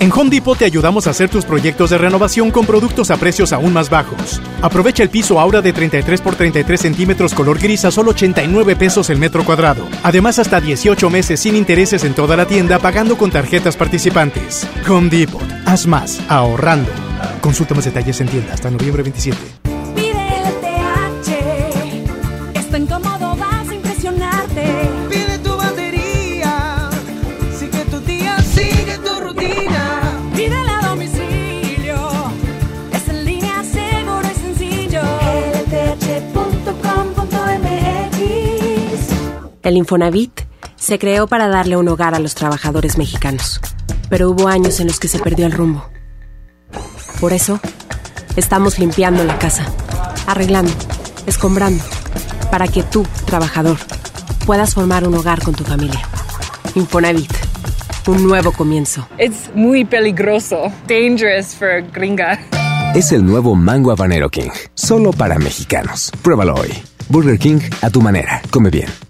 En Home Depot te ayudamos a hacer tus proyectos de renovación con productos a precios aún más bajos. Aprovecha el piso Aura de 33 por 33 centímetros color gris a solo 89 pesos el metro cuadrado. Además, hasta 18 meses sin intereses en toda la tienda pagando con tarjetas participantes. Home Depot. Haz más, ahorrando. Consulta más detalles en tienda hasta noviembre 27. El Infonavit se creó para darle un hogar a los trabajadores mexicanos, pero hubo años en los que se perdió el rumbo. Por eso, estamos limpiando la casa, arreglando, escombrando, para que tú, trabajador, puedas formar un hogar con tu familia. Infonavit, un nuevo comienzo. It's muy peligroso. Dangerous for gringa. Es el nuevo Mango Habanero King, solo para mexicanos. Pruébalo hoy. Burger King a tu manera. Come bien.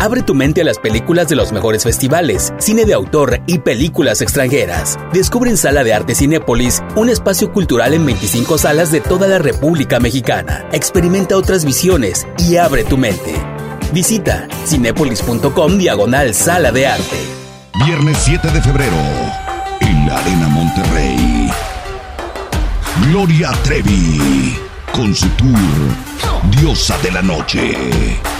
Abre tu mente a las películas de los mejores festivales, cine de autor y películas extranjeras. Descubre en Sala de Arte Cinépolis un espacio cultural en 25 salas de toda la República Mexicana. Experimenta otras visiones y abre tu mente. Visita cinépolis.com diagonal Sala de Arte. Viernes 7 de febrero, en la Arena Monterrey. Gloria Trevi, con su tour Diosa de la Noche.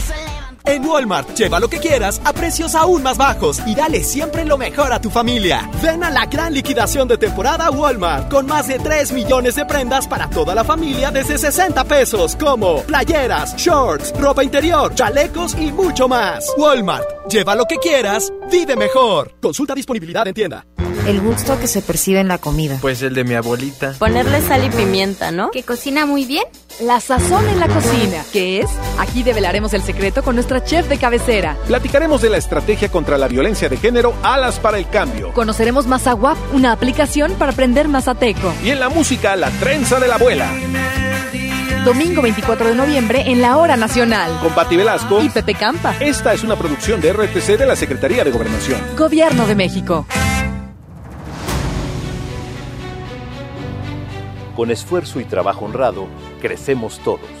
En Walmart, lleva lo que quieras a precios aún más bajos y dale siempre lo mejor a tu familia. Ven a la gran liquidación de temporada Walmart con más de 3 millones de prendas para toda la familia desde 60 pesos, como playeras, shorts, ropa interior, chalecos y mucho más. Walmart, lleva lo que quieras, vive mejor. Consulta disponibilidad en tienda. El gusto que se percibe en la comida. Pues el de mi abuelita. Ponerle sal y pimienta, ¿no? Que cocina muy bien. La sazón en la cocina. ¿Qué es? Aquí develaremos el secreto con nuestra chef de cabecera. Platicaremos de la estrategia contra la violencia de género Alas para el Cambio. Conoceremos Mazawap, una aplicación para aprender mazateco. Y en la música, la trenza de la abuela. Domingo 24 de noviembre en la Hora Nacional. Con Pati Velasco y Pepe Campa. Esta es una producción de RTC de la Secretaría de Gobernación. Gobierno de México. Con esfuerzo y trabajo honrado, crecemos todos.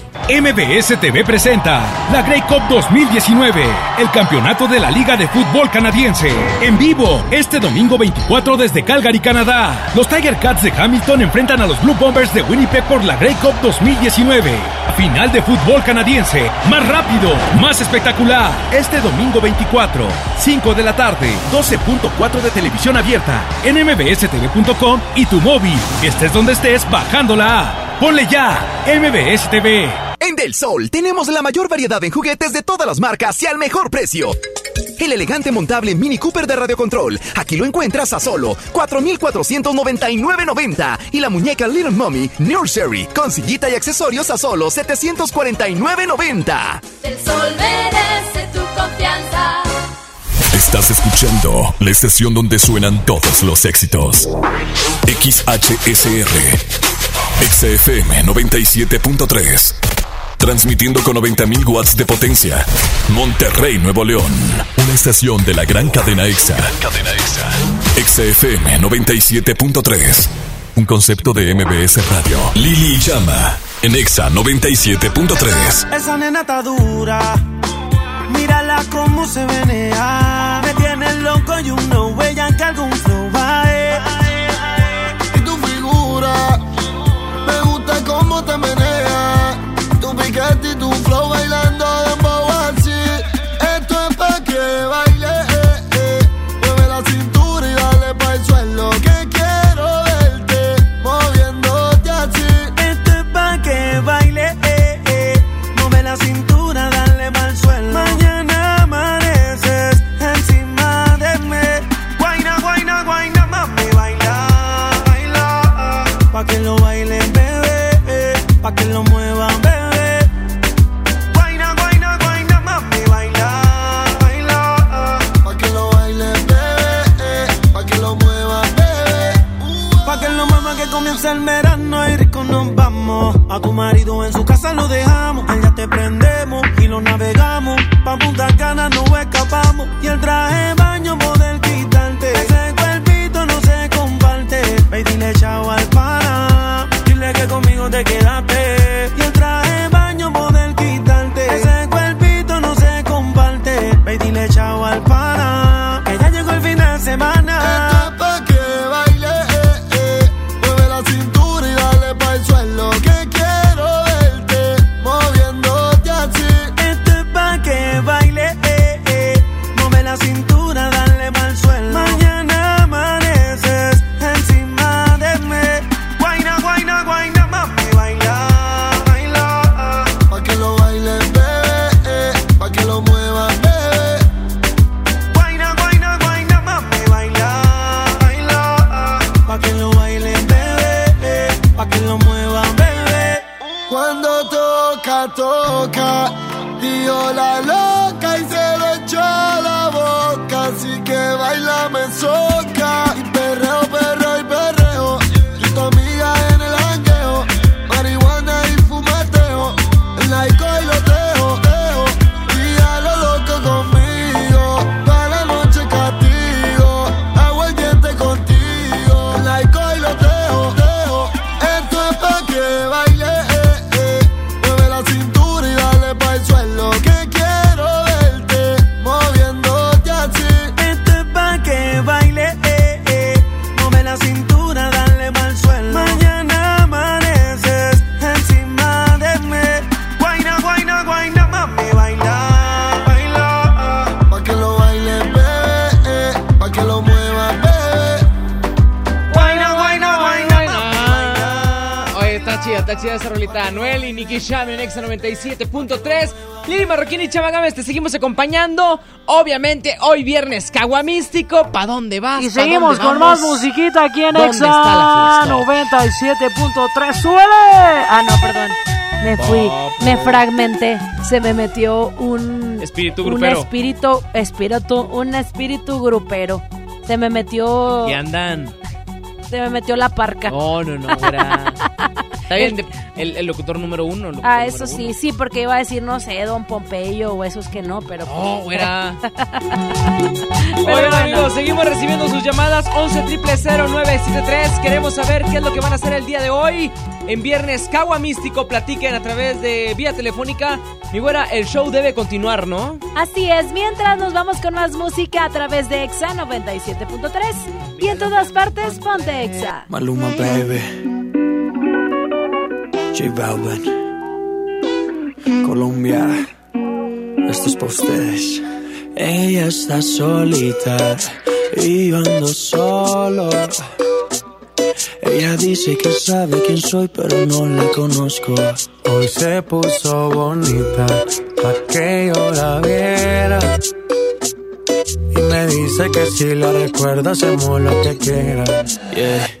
MBS TV presenta la Grey Cup 2019, el campeonato de la Liga de Fútbol Canadiense. En vivo, este domingo 24 desde Calgary, Canadá. Los Tiger Cats de Hamilton enfrentan a los Blue Bombers de Winnipeg por la Grey Cup 2019. Final de fútbol canadiense, más rápido, más espectacular. Este domingo 24, 5 de la tarde, 12.4 de televisión abierta, en mbstv.com y tu móvil. Estés donde estés, bajando la app. Ponle ya, MBS TV. En Del Sol tenemos la mayor variedad en juguetes de todas las marcas y al mejor precio. El elegante montable Mini Cooper de Radio Control. Aquí lo encuentras a solo 4,499.90. Y la muñeca Little Mommy Nursery con sillita y accesorios a solo 749.90. El sol merece tu confianza. Estás escuchando la estación donde suenan todos los éxitos. XHSR. XFM 97.3. Transmitiendo con 90.000 watts de potencia. Monterrey, Nuevo León. Una estación de la gran cadena EXA. Cadena EXA. XFM 97.3. Un concepto de MBS Radio. Lili Llama. En EXA 97.3. Esa nena está dura. Mírala cómo se venea. Me tiene loco y un no huella que algún flow and I know Exa 97.3. Lili Marroquín y Chamagames, te seguimos acompañando. Obviamente, hoy viernes, Caguamístico. ¿Pa' dónde vas? Y ¿Pa' seguimos con vamos? más musiquita aquí en ¿Dónde Exa está la fiesta? 97.3. ¡Suele! Ah, no, perdón. Me fui, me fragmenté. Se me metió un Espíritu un grupero. espíritu, espíritu, un espíritu grupero. Se me metió, ¿Qué andan? se me metió la parca. No, no, no, era... Está bien, de- el, el locutor número uno. locutor Ah, número eso sí, uno. sí, porque iba a decir, no sé, Don Pompeyo o esos que no, pero... No, pues- era... Pero Oigan, bueno. amigos, seguimos recibiendo sus llamadas 11 973 Queremos saber qué es lo que van a hacer el día de hoy. En viernes, Cagua Místico, platiquen a través de vía telefónica. Mi güera, el show debe continuar, ¿no? Así es, mientras nos vamos con más música a través de Exa 97.3 y en todas partes ponte Exa. Maluma, baby. J Balvin. Colombia. Esto es para ustedes. Ella está solita y yo ando solo. Ella dice que sabe quién soy, pero no la conozco. Hoy se puso bonita pa' que yo la viera. Y me dice que si la recuerda hacemos lo que quiera. Yeah.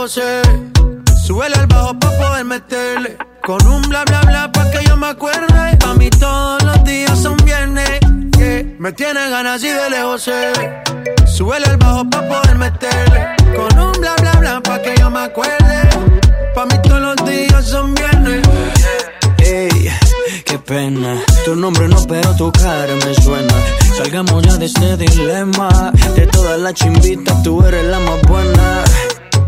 lejos sé. Súbele al bajo pa' poder meterle. Con un bla bla bla pa' que yo me acuerde. Pa' mí todos los días son viernes. yeah. Me tiene ganas y de lejos sé. Súbele al bajo pa' poder meterle. Con un bla bla bla pa' que yo me acuerde. Pa' mí todos los días son viernes. Ey, qué pena. Tu nombre no, pero tu cara me suena. Salgamos ya de este dilema. De todas las chimbitas, tú eres la más buena.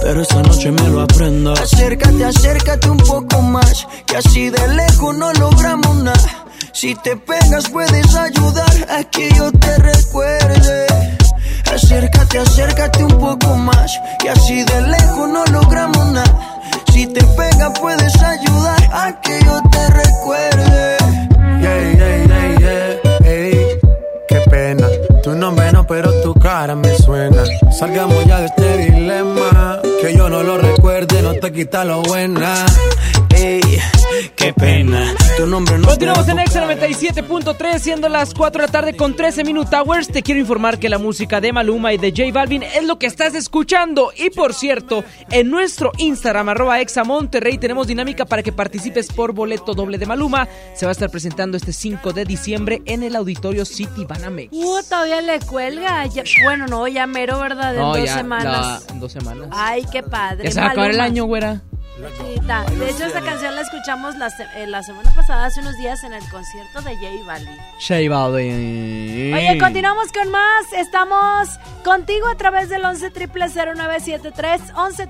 Pero esta noche me lo aprendo. Acércate, acércate un poco más. Que así de lejos no logramos nada. Si te pegas puedes ayudar a que yo te recuerde. Acércate, acércate un poco más. Que así de lejos no logramos nada. Si te pega puedes ayudar a que yo te recuerde. Quita lo buena. Nombre no, Continuamos en Exa 97.3, siendo las 4 de la tarde con 13 Minute Hours. Te quiero informar que la música de Maluma y de J Balvin es lo que estás escuchando. Y por cierto, en nuestro Instagram, arroba Exa Monterrey, tenemos dinámica para que participes por boleto doble de Maluma. Se va a estar presentando este 5 de diciembre en el Auditorio City Banamex. Uh, todavía le cuelga. Ya- bueno, no, ya mero, ¿verdad? En No, dos ya, semanas. la- en dos semanas. Ay, qué padre. Ya se va a acabar el año, güera. Chiquita. De hecho, esta canción la escuchamos la, eh, la semana pasada, hace unos días, en el concierto de J Balvin. J Balvin. Oye, continuamos con más. Estamos contigo a través del 11 0973 11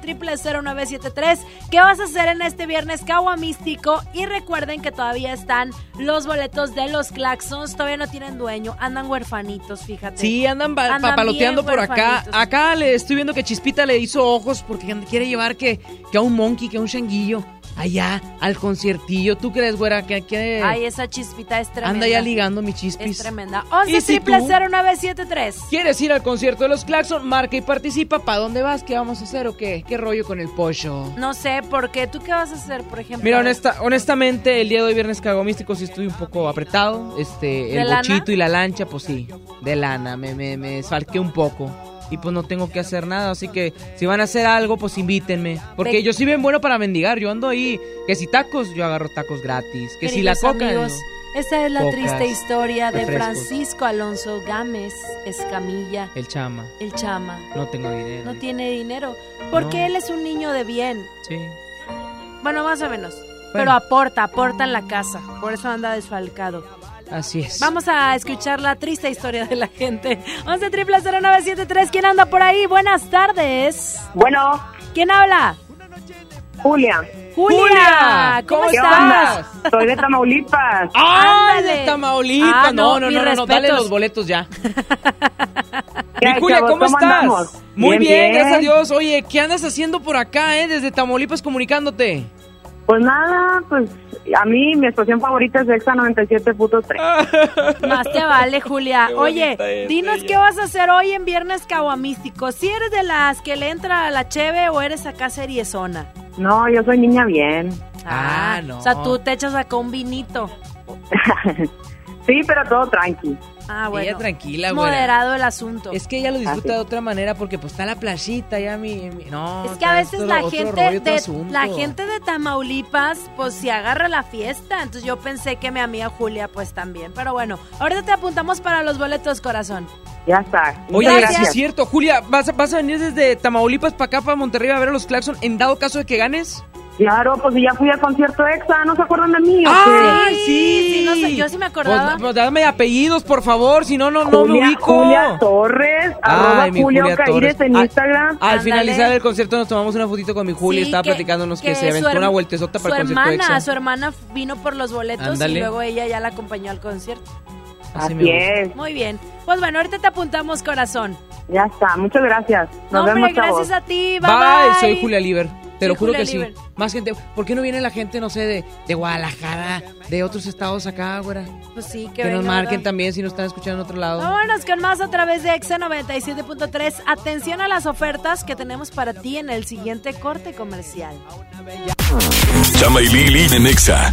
0973 ¿Qué vas a hacer en este viernes Cagua Místico? Y recuerden que todavía están los boletos de los Claxons. Todavía no tienen dueño. Andan huerfanitos, fíjate. Sí, andan, pa- Andan papaloteando por acá. Acá le estoy viendo que Chispita le hizo ojos porque quiere llevar que, que a un monkey, que un shanguillo. Allá, al conciertillo. ¿Tú crees, güera? Que, que Ay, esa chispita es tremenda. anda ya ligando mi chispis. Es tremenda. ¿Y 11 si tú? 0973 ¿Quieres ir al concierto de los Claxon? Marca y participa. ¿Para dónde vas? ¿Qué vamos a hacer o qué? ¿Qué rollo con el pollo? No sé, ¿por qué? ¿Tú qué vas a hacer, por ejemplo? Mira, honesta, honestamente, el día de hoy, viernes cagomístico, sí estoy un poco apretado. Este, ¿De el lana? bochito y la lancha, pues sí, de lana. Me, me, me desfalqué un poco. Y pues no tengo que hacer nada, así que si van a hacer algo, pues invítenme. Porque yo soy bien bueno para mendigar. Yo ando ahí, que si tacos, yo agarro tacos gratis. Que si la coca. amigos, esta es la triste historia de refrescos. Francisco Alonso Gámez Escamilla, El chama. el chama. No tengo dinero. No tiene dinero, porque No. él es un niño de bien. Sí. Bueno, más o menos. Bueno. Pero aporta, aporta en la casa. Por eso anda desfalcado. Así es. Vamos a escuchar la triste historia de la gente. 11 0973 ¿Quién anda por ahí? Buenas tardes. Bueno. ¿Quién habla? Julia. Julia, ¿cómo ¿Qué estás? onda? Soy de Tamaulipas. ¡Ay, Ándale. de Tamaulipas! Ah, no, no, no, no, no, dale los boletos ya. ¿Qué Mi Julia? ¿cómo, ¿Cómo estás? andamos? Muy bien, Bien, bien. gracias a Dios. Oye, ¿qué andas haciendo por acá, eh? Desde Tamaulipas comunicándote. Pues nada, pues a mí mi estación favorita es Exa 97.3. Más te vale, Julia. Qué Oye, dinos ella. qué vas a hacer hoy en Viernes Caguamístico. Si eres de las que le entra a la cheve o eres acá seriezona. No, yo soy niña bien. Ah, no. O sea, tú te echas acá un vinito. Sí, pero todo tranqui. Ah, bueno. Ella tranquila, güera. Moderado el asunto. Es que ella lo disfruta de otra manera porque pues está la playita ya mi, mi- no, Es que a veces otro- la otro gente rollo, de la gente de Tamaulipas pues se agarra la fiesta, entonces yo pensé que mi amiga Julia pues también, pero bueno, ahorita te apuntamos para los boletos corazón. Ya está. Oye, Gracias. sí es cierto, Julia, ¿vas a, vas a venir desde Tamaulipas para acá, para Monterrey a ver a los Claxon en dado caso de que ganes? Claro, pues ya fui al concierto Exa, ¿no se acuerdan de mí? ¡Ah, qué? sí! sí, no sé, yo sí me acordaba. Pues, pues, dame apellidos, por favor, si no, no, no me Julia, ubico. Julia Torres, arroba Ay, mi Julio Julia Caires Torres. en Al- Instagram. Al finalizar el concierto nos tomamos una fotito con mi Julia y Sí, estaba que- platicándonos que, que se aventó una vueltezota para el su concierto hermana, Exa. su hermana vino por los boletos y luego ella ya la acompañó al concierto. Así gusta. es. Muy bien. Pues bueno, ahorita te apuntamos corazón. Ya está, muchas gracias. Nos No, hombre, vemos, chavos. gracias a ti. Bye, Bye, bye. soy Julia Liber. Te Sí, lo juro Julia que Liber. sí. Más gente. ¿Por qué no viene la gente, no sé, de, de Guadalajara, de otros estados acá, güera? Pues sí, Que, que, nos marquen ¿verdad? también si nos están escuchando en otro lado. Vámonos con más a través de Exa 97.3. Atención a las ofertas que tenemos para ti en el siguiente corte comercial. Chama y Lili en Exa.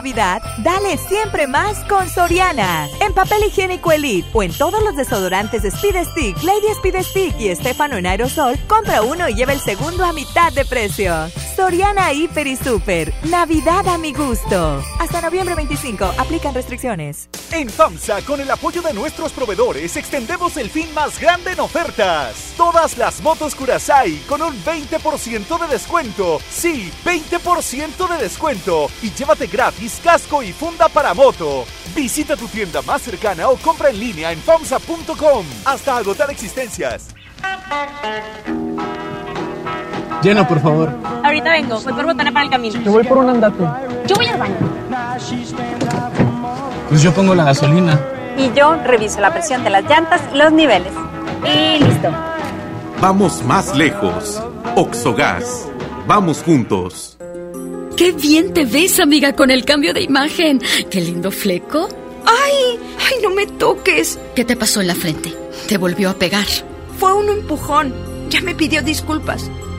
Navidad, dale siempre más con Soriana. En papel higiénico Elite o en todos los desodorantes Speed Stick, Lady Speed Stick y Estefano en aerosol, compra uno y lleva el segundo a mitad de precio. Soriana Hiper y Super. Navidad a mi gusto. Hasta noviembre 25. Aplican restricciones. En FAMSA, con el apoyo de nuestros proveedores, extendemos el fin más grande en ofertas. Todas las motos Curasai con un 20% de descuento. Sí, 20% de descuento. Y llévate gratis casco y funda para moto. Visita tu tienda más cercana o compra en línea en FAMSA.com. Hasta agotar existencias. Llena, por favor. Ahorita vengo, voy por botana para el camino. Yo voy por un andate. Yo voy al baño. Pues yo pongo la gasolina. Y yo reviso la presión de las llantas y los niveles. Y listo. Vamos más lejos. Oxogas. Vamos juntos. ¡Qué bien te ves, amiga, con el cambio de imagen! ¡Qué lindo fleco! ¡Ay! ¡Ay, no me toques! ¿Qué te pasó en la frente? ¿Te volvió a pegar? Fue un empujón. Ya me pidió disculpas.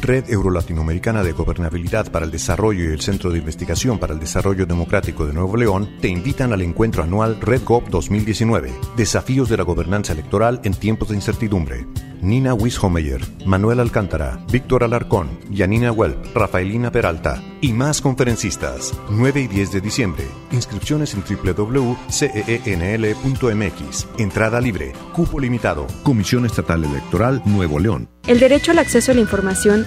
Red Euro-Latinoamericana de Gobernabilidad para el Desarrollo y el Centro de Investigación para el Desarrollo Democrático de Nuevo León te invitan al encuentro anual RedGov 2019, Desafíos de la Gobernanza Electoral en tiempos de incertidumbre. Nina Wishomeyer, Manuel Alcántara, Víctor Alarcón, Yanina Welp, Rafaelina Peralta y más conferencistas. 9 y 10 de diciembre. Inscripciones en www.ceenl.mx. Entrada libre. Cupo limitado. Comisión Estatal Electoral Nuevo León. El derecho al acceso a la información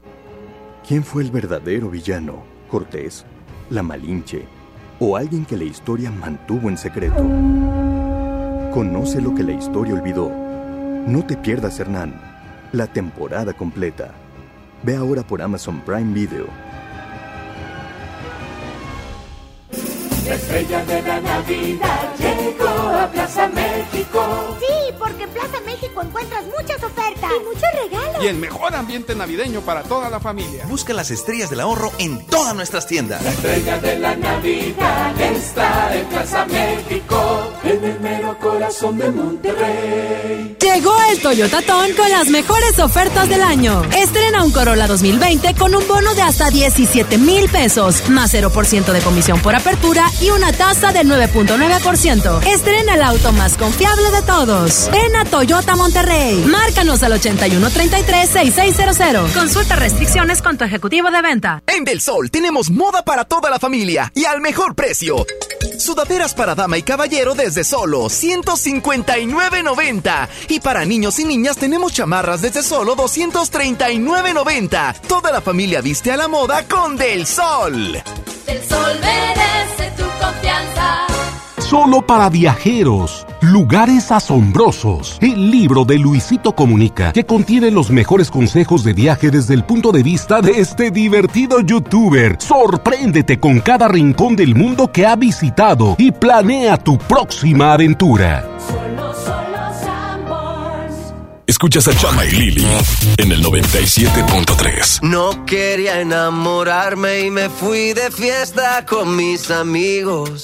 ¿Quién fue el verdadero villano? ¿Cortés? ¿La Malinche? ¿O alguien que la historia mantuvo en secreto? Conoce lo que la historia olvidó. No te pierdas, Hernán la temporada completa. Ve ahora por Amazon Prime Video. De la Navidad llegó a Plaza México. Sí, porque en Plaza México encuentras muchas ofertas y muchos regalos. Y el mejor ambiente navideño para toda la familia. Busca las estrellas del ahorro en todas nuestras tiendas. La estrella de la Navidad está en Plaza México, en el mero corazón de Monterrey. Llegó el Toyota Ton con las mejores ofertas del año. Estrena un Corolla 2020 con un bono de hasta 17 mil pesos, más 0% de comisión por apertura y una tasa del 9.9%. Estrena el auto más confiable de todos. Ven a Toyota Monterrey. Márcanos al 8133-6600. Consulta restricciones con tu ejecutivo de venta. En Del Sol tenemos moda para toda la familia y al mejor precio. Sudaderas para dama y caballero desde solo 159.90. Y para niños y niñas tenemos chamarras desde solo 239.90. Toda la familia viste a la moda con Del Sol. Del sol merece tu confianza. Solo para viajeros. Lugares asombrosos. El libro de Luisito Comunica, que contiene los mejores consejos de viaje desde el punto de vista de este divertido youtuber. Sorpréndete con cada rincón del mundo que ha visitado y planea tu próxima aventura. Escuchas a Chama y Lili en el 97.3. No quería enamorarme y me fui de fiesta con mis amigos.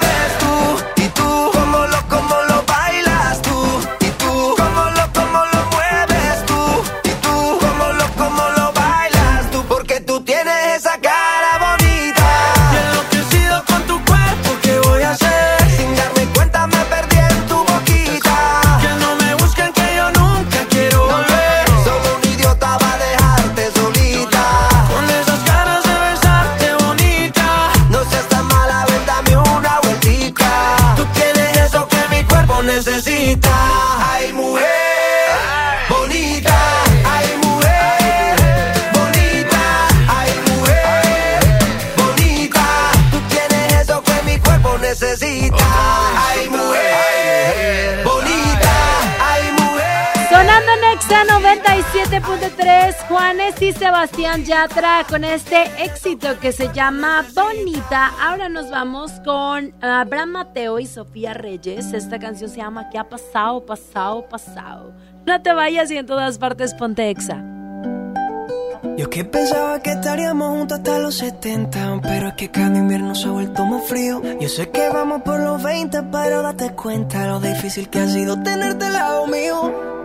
Sebastián Yatra con este éxito que se llama Bonita. Ahora nos vamos con Abraham Mateo y Sofía Reyes. Esta canción se llama ¿Qué ha pasado, pasado, pasado? No te vayas y en todas partes ponte Exa. Yo que pensaba que estaríamos juntos hasta los 70 Pero es que cada invierno se ha vuelto más frío Yo sé que vamos por los 20 Pero date cuenta lo difícil que ha sido tenerte al lado mío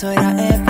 esto era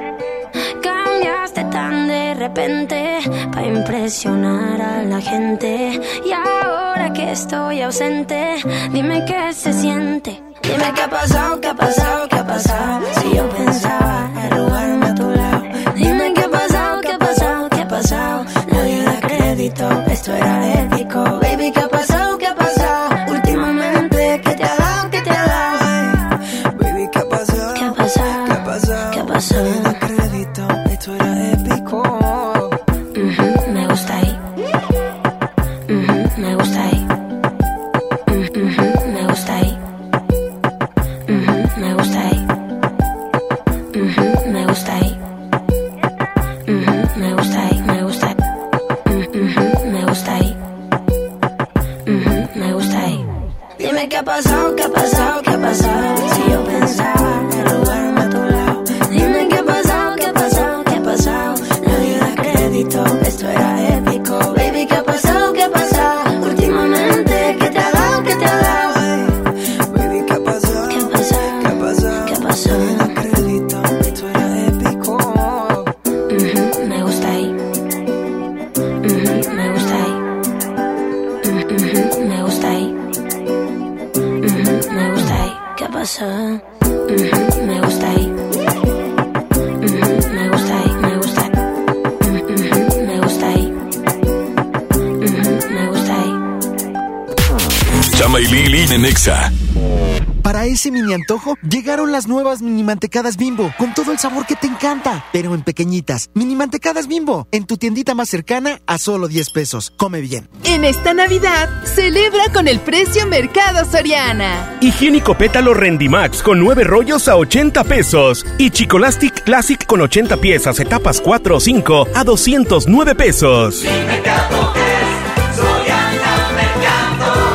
Cambiaste tan de repente para impresionar a la gente. Y ahora que estoy ausente, dime qué se siente. Dime qué ha pasado, qué ha pasado, qué ha pasado. Si yo pensaba arrugarme a tu lado. Dime qué ha pasado, qué ha pasado, qué ha pasado. Nadie da crédito, esto era épico. Baby, qué ha pasado, qué ha pasado. Últimamente, ¿qué te ha dado, qué te ha dado? Baby, ¿qué ha pasado? ¿Qué ha pasado? ¿Qué ha pasado? ¿Qué ha pasado? En. Para ese mini antojo, llegaron las nuevas mini mantecadas bimbo, con todo el sabor que te encanta, pero en pequeñitas. Mini mantecadas bimbo, en tu tiendita más cercana a solo 10 pesos. Come bien. En esta Navidad, celebra con el precio Mercado Soriana. Higiénico pétalo Rendimax con 9 rollos a 80 pesos. Y Chicolastic Classic con 80 piezas, etapas 4 o 5 a 209 pesos.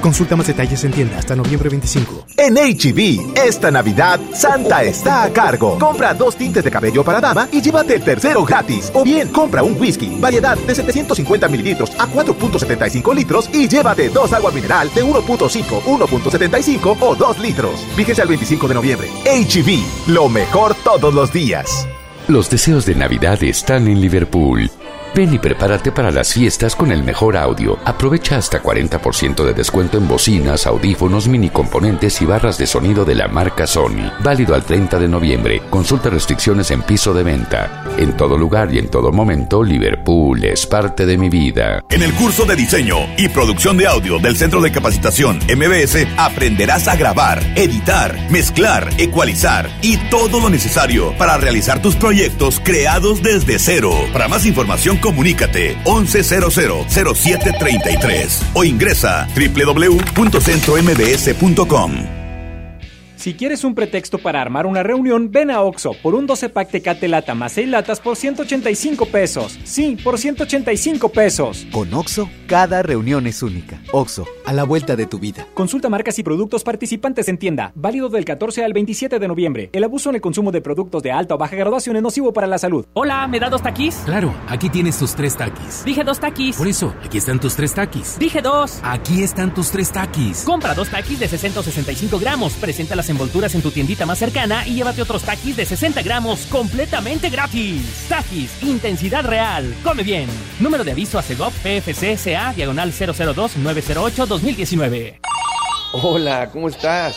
Consulta más detalles en tienda hasta noviembre 25. En HB, esta Navidad, Santa está a cargo. Compra dos tintes de cabello para dama y llévate el tercero gratis. O bien, compra un whisky, variedad de 750 mililitros a 4.75 litros y llévate dos agua mineral de 1.5, 1.75 o 2 litros. Fíjese al 25 de noviembre. HB, lo mejor todos los días. Los deseos de Navidad están en Liverpool. Ven y prepárate para las fiestas con el mejor audio. Aprovecha hasta 40% de descuento en bocinas, audífonos, mini componentes y barras de sonido de la marca Sony. Válido al 30 de noviembre. Consulta restricciones en piso de venta. En todo lugar y en todo momento, Liverpool es parte de mi vida. En el curso de diseño y producción de audio del Centro de Capacitación MBS aprenderás a grabar, editar, mezclar, ecualizar y todo lo necesario para realizar tus proyectos creados desde cero. Para más información comunícate 11000733 o ingresa www.centrombs.com. Si quieres un pretexto para armar una reunión, ven a Oxo por un 12 pack Tecate Lata más 6 latas por 185 pesos. Sí, por 185 pesos. Con Oxo, cada reunión es única. Oxo, a la vuelta de tu vida. Consulta marcas y productos participantes en tienda. Válido del 14 al 27 de noviembre. El abuso en el consumo de productos de alta o baja graduación es nocivo para la salud. Hola, ¿me da dos taquis? Claro, aquí tienes tus tres taquis. Dije dos taquis. Por eso, aquí están tus tres taquis. Dije dos. Aquí están tus tres taquis. Compra dos taquis de 60 o 65 gramos. Presenta las envolturas en tu tiendita más cercana y llévate otros taquis de 60 gramos completamente gratis. Taquis, intensidad real. Come bien. Número de aviso a CEGOP PFC CA diagonal 002-908-2019. Hola, ¿cómo estás?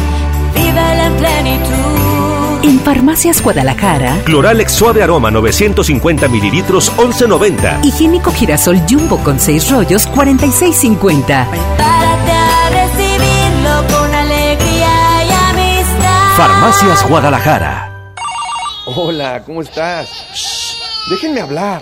vive en plenitud. En Farmacias Guadalajara, Cloralex suave aroma 950 mililitros 11.90. higiénico girasol jumbo con 6 rollos 46.50. Párate a recibirlo con alegría y amistad. Farmacias Guadalajara. Hola, ¿cómo estás? Shh, déjenme hablar.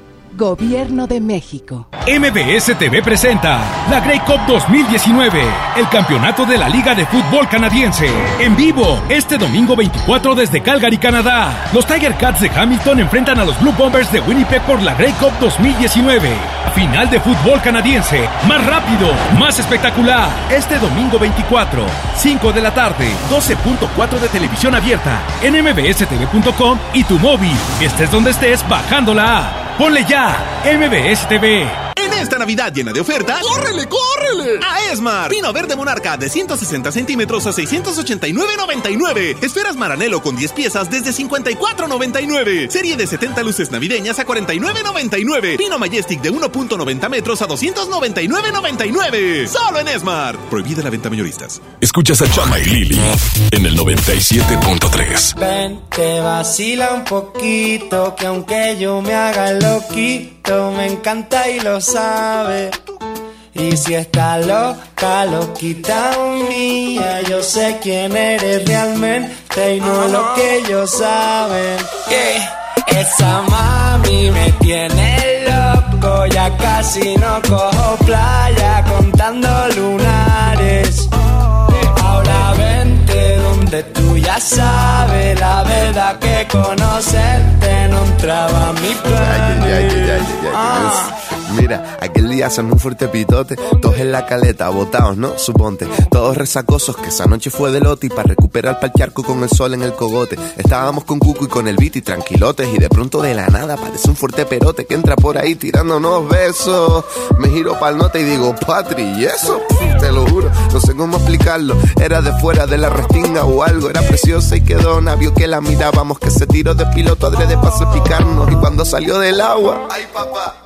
Gobierno de México. MBS TV presenta la Grey Cup 2019, el campeonato de la Liga de Fútbol Canadiense. En vivo, este domingo 24 desde Calgary, Canadá. Los Tiger Cats de Hamilton enfrentan a los Blue Bombers de Winnipeg por la Grey Cup 2019. Final de fútbol canadiense, más rápido, más espectacular. Este domingo 24, 5 de la tarde, 12.4 de televisión abierta, en mbstv.com y tu móvil. Estés donde estés, bajando la app. Ponle ya, MBS TV. En esta Navidad llena de ofertas, ¡córrele, córrele! A Esmar. Pino verde monarca de 160 centímetros a 689.99. Esferas Maranelo con 10 piezas desde 54.99. Serie de 70 luces navideñas a 49.99. Pino Majestic de 1.90 metros a 299.99. Solo en Esmar. Prohibida la venta mayoristas. Escuchas a Chama y Lili en el 97.3. Ven, te vacila un poquito, que aunque yo me haga loquito, me encanta y lo sabe. Y si está loca, loquita mía, yo sé quién eres realmente y no lo que ellos saben. Que esa mami me tiene loco, ya casi no cojo playa contando lunares. Tú ya sabes la verdad que conocerte no entraba mi plan. Mira, aquel día hacemos un fuerte pitote, todos en la caleta, botados, ¿no? Suponte, todos resacosos, que esa noche fue de lote y para recuperar pa'l charco con el sol en el cogote. Estábamos con Cuco y con el beat y tranquilotes y de pronto de la nada parece un fuerte perote que entra por ahí tirándonos besos. Me giro pa'l note y digo, Patri, ¿y eso? Te lo juro, no sé cómo explicarlo. Era de fuera de la restinga o algo, era preciosa y quedó vio que la mirábamos, que se tiró de piloto adrede para salpicarnos y cuando salió del agua, ay papá.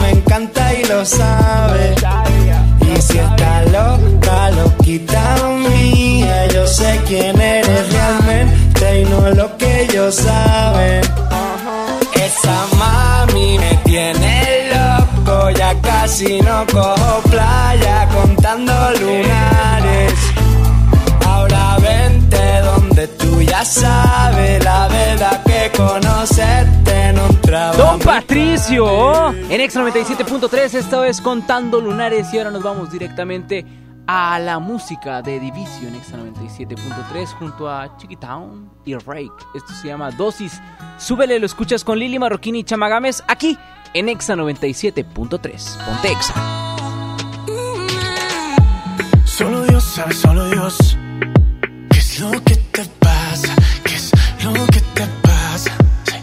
me encanta y lo sabe. Y si está loca, loquita mía, yo sé quién eres realmente y no lo que ellos saben. Esa mami me tiene loco, ya casi no cojo ya sabes la verdad que conocerte no entraba. Don Patricio, en X 97.3, esta vez contando lunares y ahora nos vamos directamente a la música de Division X 97.3 junto a Chiquitown y Rake. Esto se llama Dosis. Súbele, lo escuchas con Lili Marroquini y Chamagames aquí en Exa 97.3. Ponte Exa. Solo Dios sabe, solo Dios. ¿Qué es lo que te pasa? ¿Qué es lo que te pasa? Sí.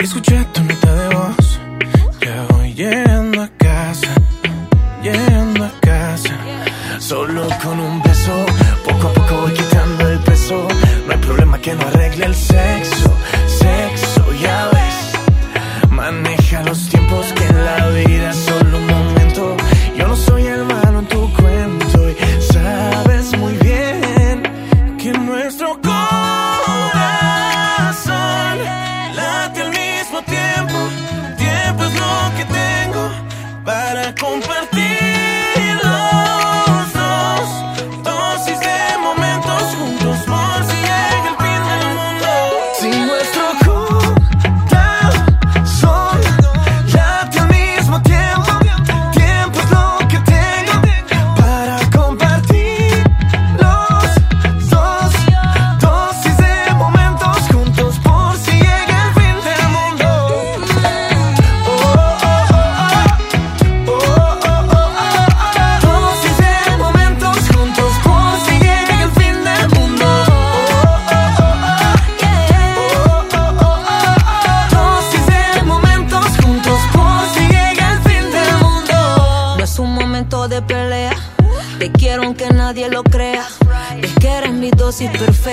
Escuché tu nota de voz. Ya voy llegando a casa. Llegando a casa. Solo con un beso. Poco a poco voy quitando el peso. No hay problema que no arregle el. Sexo,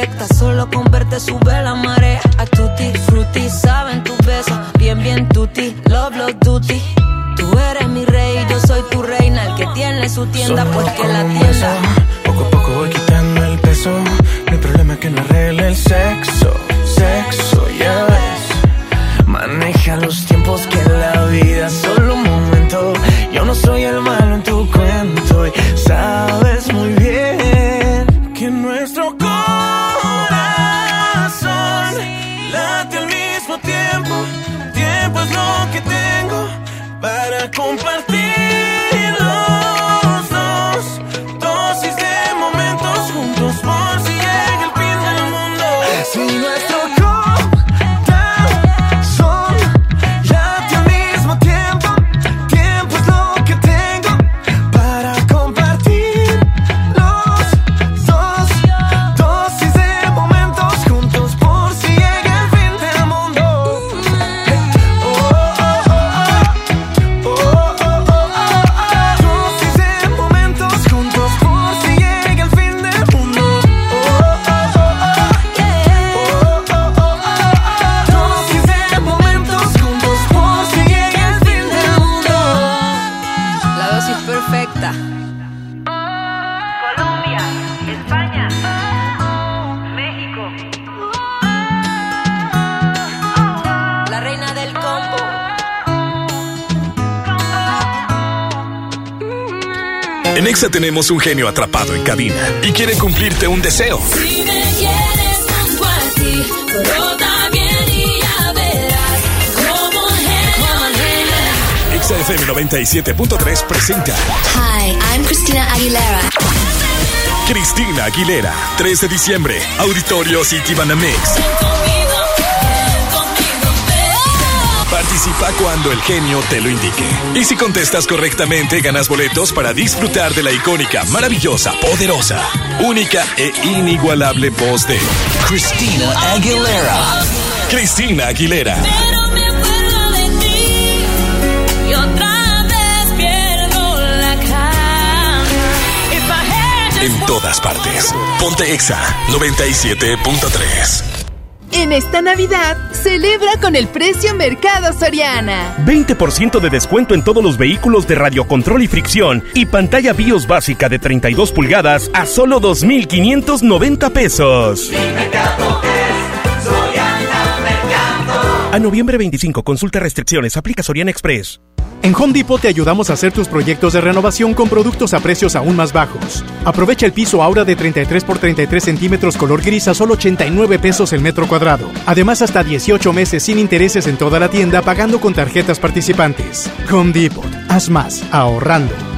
perfecta, solo con verte sube la marea. A tutti frutti, saben tus besos, bien bien tutti, love love duty. Tú eres mi rey, yo soy tu reina, el que tiene su tienda, pues que la tienda. Exa tenemos un genio atrapado en cabina y quiere cumplirte un deseo. Si me quieres tanto a ti, brota bien y ya verás como genio. Exa FM 97.3 presenta Hi, I'm Christina Aguilera. Cristina Aguilera, 3 de diciembre, Auditorio City Banamex. Participa cuando el genio te lo indique. Y si contestas correctamente, ganas boletos para disfrutar de la icónica, maravillosa, poderosa, única e inigualable voz de Cristina Aguilera. Cristina Aguilera. Pero me acuerdo de ti y otra vez pierdo la just En todas partes. Ponte Exa 97.3. En esta Navidad, celebra con el precio Mercado Soriana. 20% de descuento en todos los vehículos de radiocontrol y fricción y pantalla BIOS básica de 32 pulgadas a solo 2.590 pesos. A noviembre 25, consulta restricciones, aplica Soriana Express. En Home Depot te ayudamos a hacer tus proyectos de renovación con productos a precios aún más bajos. Aprovecha el piso Aura de 33 por 33 centímetros color gris a solo 89 pesos el metro cuadrado. Además, hasta 18 meses sin intereses en toda la tienda pagando con tarjetas participantes. Home Depot. Haz más, ahorrando.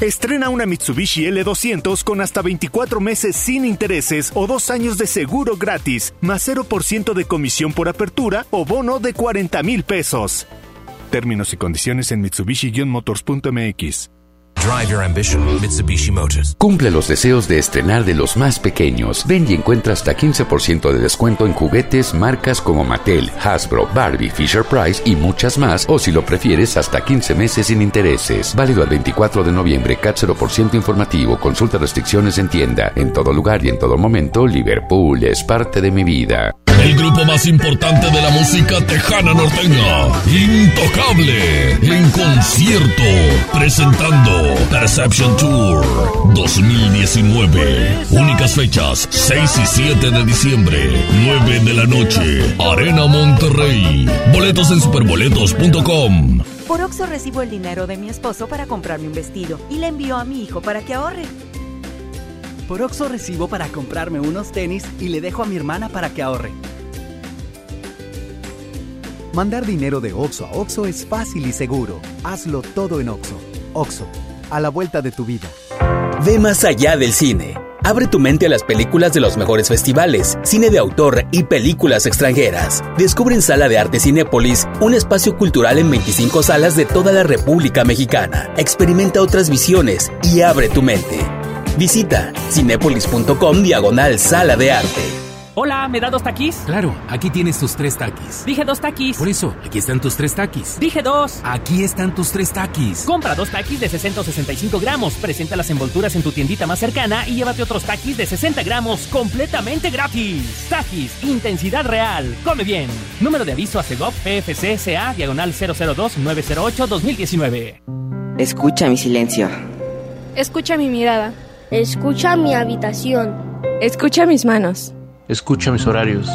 Estrena una Mitsubishi L200 con hasta 24 meses sin intereses o dos años de seguro gratis, más 0% de comisión por apertura o bono de 40 mil pesos. Términos y condiciones en Mitsubishi-motors.mx. Drive your ambition, Mitsubishi Motors. Cumple los deseos de estrenar de los más pequeños. Ven y encuentra hasta 15% de descuento en juguetes marcas como Mattel, Hasbro, Barbie, Fisher Price y muchas más, o si lo prefieres, hasta 15 meses sin intereses. Válido al 24 de noviembre, CAT 0% informativo. Consulta restricciones en tienda. En todo lugar y en todo momento, Liverpool es parte de mi vida. El grupo más importante de la música tejana norteña, Intocable, en concierto, presentando Perception Tour 2019. Únicas fechas, 6 y 7 de diciembre, 9 de la noche, Arena Monterrey. Boletos en superboletos.com. Por Oxo recibo el dinero de mi esposo para comprarme un vestido y le envío a mi hijo para que ahorre. Por Oxo recibo para comprarme unos tenis y le dejo a mi hermana para que ahorre. Mandar dinero de Oxo a Oxo es fácil y seguro. Hazlo todo en Oxo. Oxo, a la vuelta de tu vida. Ve más allá del cine. Abre tu mente a las películas de los mejores festivales, cine de autor y películas extranjeras. Descubre en Sala de Arte Cinépolis un espacio cultural en 25 salas de toda la República Mexicana. Experimenta otras visiones y abre tu mente. Visita cinépolis.com diagonal Sala de Arte. Hola, ¿me da dos taquis? Claro, aquí tienes tus tres taquis. Dije dos taquis. Por eso, aquí están tus tres taquis. Dije dos. Aquí están tus tres taquis. Compra dos taquis de 60 o 65 gramos. Presenta las envolturas en tu tiendita más cercana y llévate otros taquis de 60 gramos completamente gratis. Taquis, intensidad real. Come bien. Número de aviso a CEGOP PFC CA diagonal 002-908-2019. Escucha mi silencio. Escucha mi mirada. Escucha mi habitación. Escucha mis manos. Escucha mis horarios.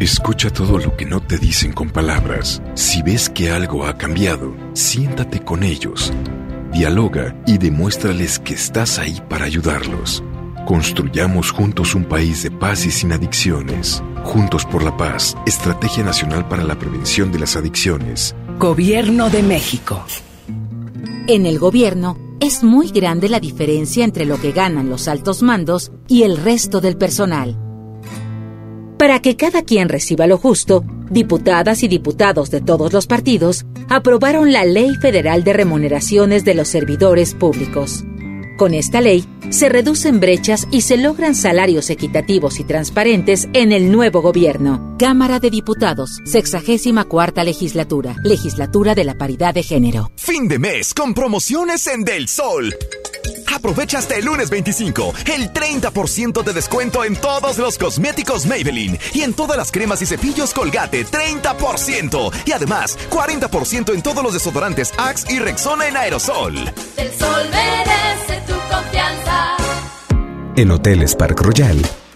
Escucha todo lo que no te dicen con palabras. Si ves que algo ha cambiado, siéntate con ellos. Dialoga y demuéstrales que estás ahí para ayudarlos. Construyamos juntos un país de paz y sin adicciones. Juntos por la paz, Estrategia Nacional para la Prevención de las Adicciones. Gobierno de México. En el gobierno es muy grande la diferencia entre lo que ganan los altos mandos y el resto del personal. Para que cada quien reciba lo justo, diputadas y diputados de todos los partidos aprobaron la Ley Federal de Remuneraciones de los Servidores Públicos. Con esta ley, se reducen brechas y se logran salarios equitativos y transparentes en el nuevo gobierno. Cámara de Diputados, 64 legislatura, legislatura de la paridad de género. Fin de mes con promociones en Del Sol. Aprovecha hasta el lunes 25 el 30% de descuento en todos los cosméticos Maybelline y en todas las cremas y cepillos Colgate 30% y además 40% en todos los desodorantes Axe y Rexona en aerosol. El sol merece tu confianza. En Hoteles Park Royal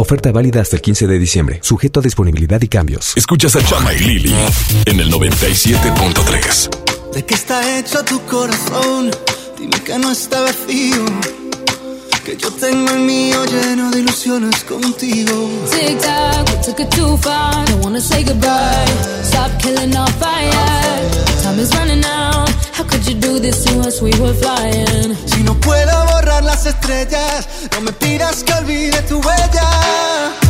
Oferta válida hasta el 15 de diciembre, sujeto a disponibilidad y cambios. Escuchas a Chama y Lili en el 97.3. ¿De qué está hecho tu corazón? Dime que no está vacío. Que yo tengo el mío lleno de ilusiones contigo. Tic tac, we took it too far. Don't wanna say goodbye. Stop killing our fire. Time is running out. How could you do this to us? We were flying. Si no puedo borrar las estrellas, no me pidas que olvide tu huella.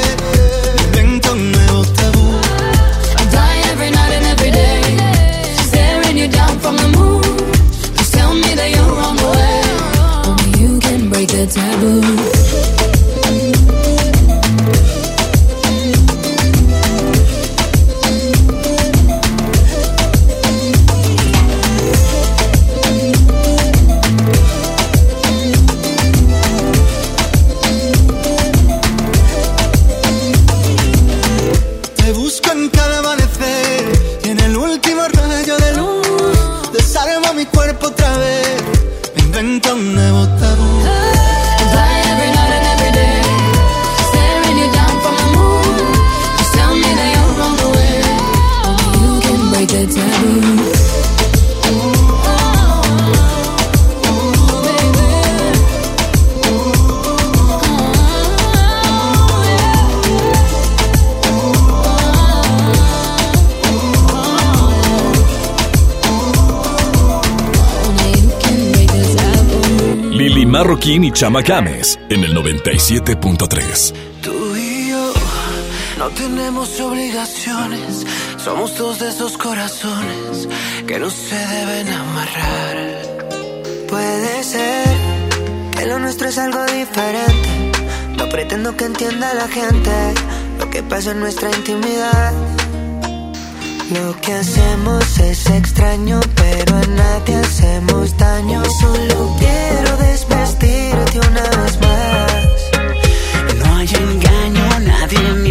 Taboo. Marroquín y Chama Games en el 97.3. Tú y yo no tenemos obligaciones. Somos dos de esos corazones que no se deben amarrar. Puede ser que lo nuestro es algo diferente. No pretendo que entienda la gente lo que pasa en nuestra intimidad. Lo que hacemos es extraño, pero a nadie hacemos daño. Solo quiero desvestirte una vez más. No hay engaño, nadie miente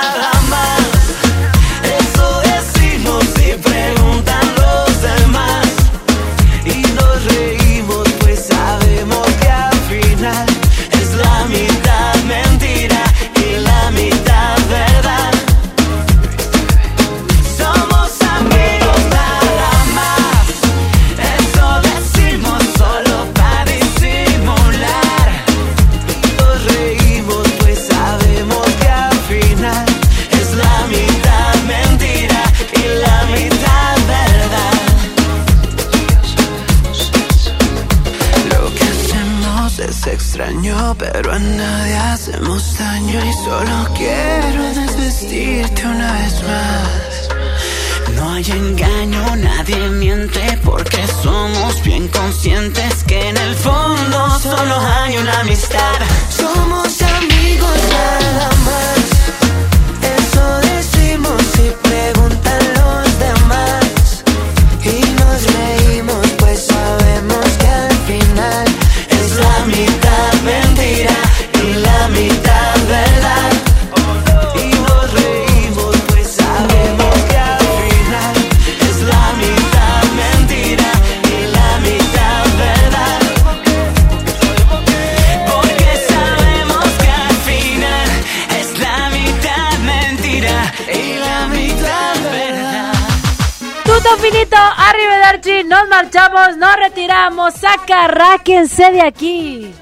retiramos, sacarráquense de aquí.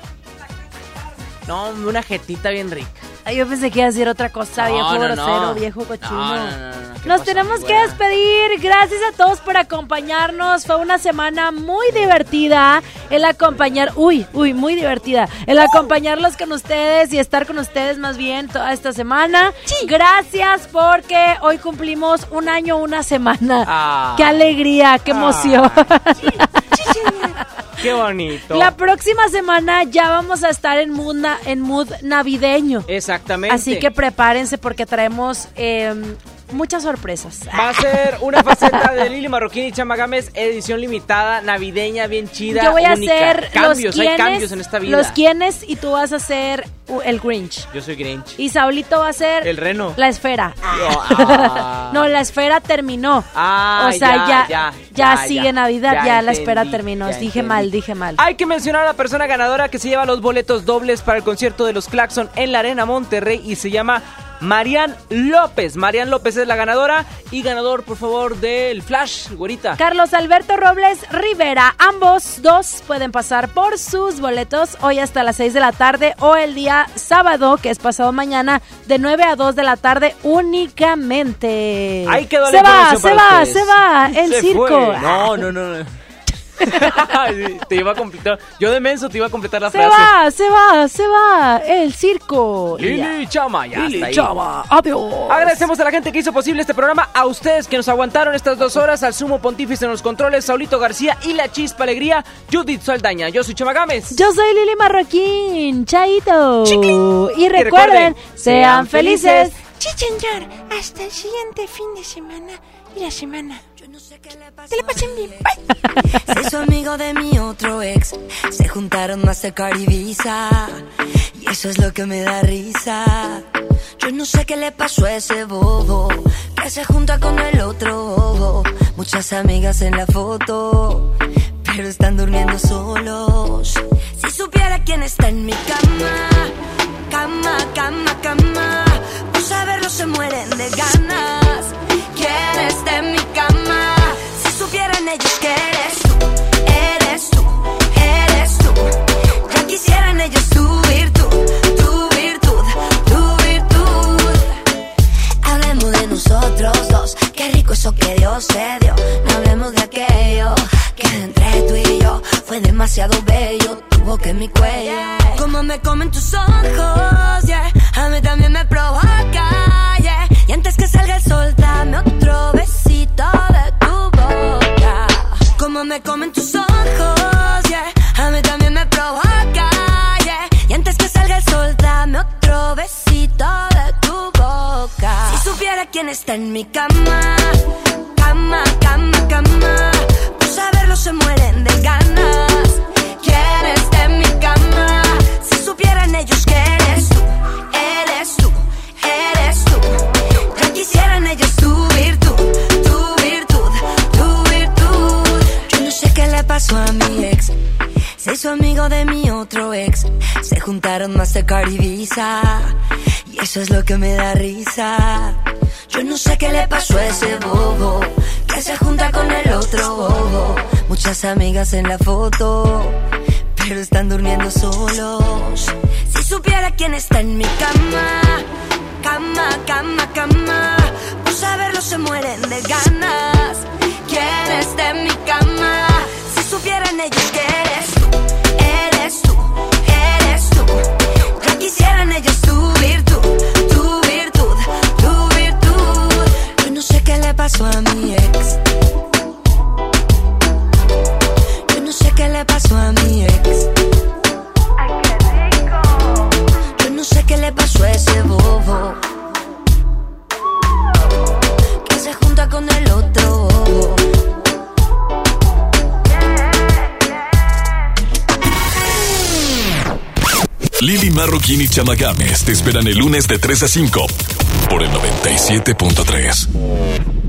No, una jetita bien rica. Ay, yo pensé que iba a decir otra cosa, No, viejo no, grosero, no. viejo cochino. No, no, no, no, ¿qué Nos tenemos que despedir. Gracias a todos por acompañarnos. Fue una semana muy divertida. El acompañar, uy, uy, muy divertida. El acompañarlos con ustedes y estar con ustedes más bien toda esta semana. Gracias porque hoy cumplimos un año, una semana. Ah. Qué alegría, qué emoción. Qué bonito. La próxima semana ya vamos a estar en mood, en mood navideño. Exactamente. Así que prepárense porque traemos eh, muchas sorpresas. Va a ser una faceta de Lili Marroquín y Chama Gámez, edición limitada, navideña, bien chida. Yo voy a única. hacer cambios, los hay cambios en esta vida. los quienes y tú vas a ser el Grinch. Yo soy Grinch. Y Saulito va a ser El reno. la esfera. ah. no, la esfera terminó. Ah, o sea, ya, ya, ya, ya, ya, sigue. Navidad, ya, la entendí, terminó. dije entendí. mal, dije mal. Hay que mencionar a la persona ganadora que se lleva los boletos dobles para el concierto de los Claxon en la Arena Monterrey y se llama Marian López. Marian López es la ganadora y ganador, por favor, del Flash, güerita. Carlos Alberto Robles Rivera. Ambos dos pueden pasar por sus boletos hoy hasta las 6 de la tarde o el día sábado, que es pasado mañana, de 9 a 2 de la tarde únicamente. Ahí quedó la Se va, se para va, ustedes. se va, el Se circo. fue. No, no, no. no. te iba a completar. Yo de menso te iba a completar la Se frase. va, se va, se va. El circo. Lili Chama, ya Lili está ahí. Chama, adiós. Agradecemos a la gente que hizo posible este programa, a ustedes que nos aguantaron estas dos horas, al sumo pontífice en los controles, Saulito García y la chispa alegría, Judith Saldaña. Yo soy Chama Gámez. Yo soy Lili Marroquín, Chaito. Y recuerden, recuerden, sean felices. Chichenyar, hasta el siguiente fin de semana y la semana. Te la pasen bien. Su amigo de mi otro ex. Se juntaron Mastercard y Visa. Y eso es lo que me da risa. Yo no sé qué le pasó a ese bobo. Que se junta con el otro bobo. Muchas amigas en la foto. Pero están durmiendo solos. Si supiera quién está en mi cama. Cama, cama, cama. Por saberlo se mueren de ganas. ¿Quién está en mi ellos que eres tú, eres tú, eres tú. Ya quisieran ellos tu virtud, tu virtud, tu virtud. Hablemos de nosotros dos, qué rico eso que Dios te dio. No hablemos de aquello que entre tú y yo fue demasiado bello. Tu boca en mi cuello, como me comen tus ojos, yeah. A mí también me provoca, yeah. Y antes que salga el sol, dame otro besito Me comen tus ojos, yeah. A mí también me provoca, yeah. Y antes que salga el sol, dame otro besito de tu boca. Si supiera quién está en mi cama, cama, cama, cama. Por saberlo se mueren de ganas. ¿Quién está en mi cama? Si supieran ellos que eres tú, sé qué le pasó a mi ex. Se hizo amigo de mi otro ex. Se juntaron Mastercard y Visa. Y eso es lo que me da risa. Yo no sé qué le pasó a ese bobo. Que se junta con el otro bobo. Muchas amigas en la foto. Pero están durmiendo solos. Si supiera quién está en mi cama. Cama, cama, cama. Por saberlo se mueren de ganas. Pasó a mi ex. Yo no sé qué le pasó a mi ex. Yo no sé qué le pasó a ese bobo. Que se junta con el otro bobo. Lili Marroquín y Chama Games te esperan el lunes de 3 a 5 por el 97.3.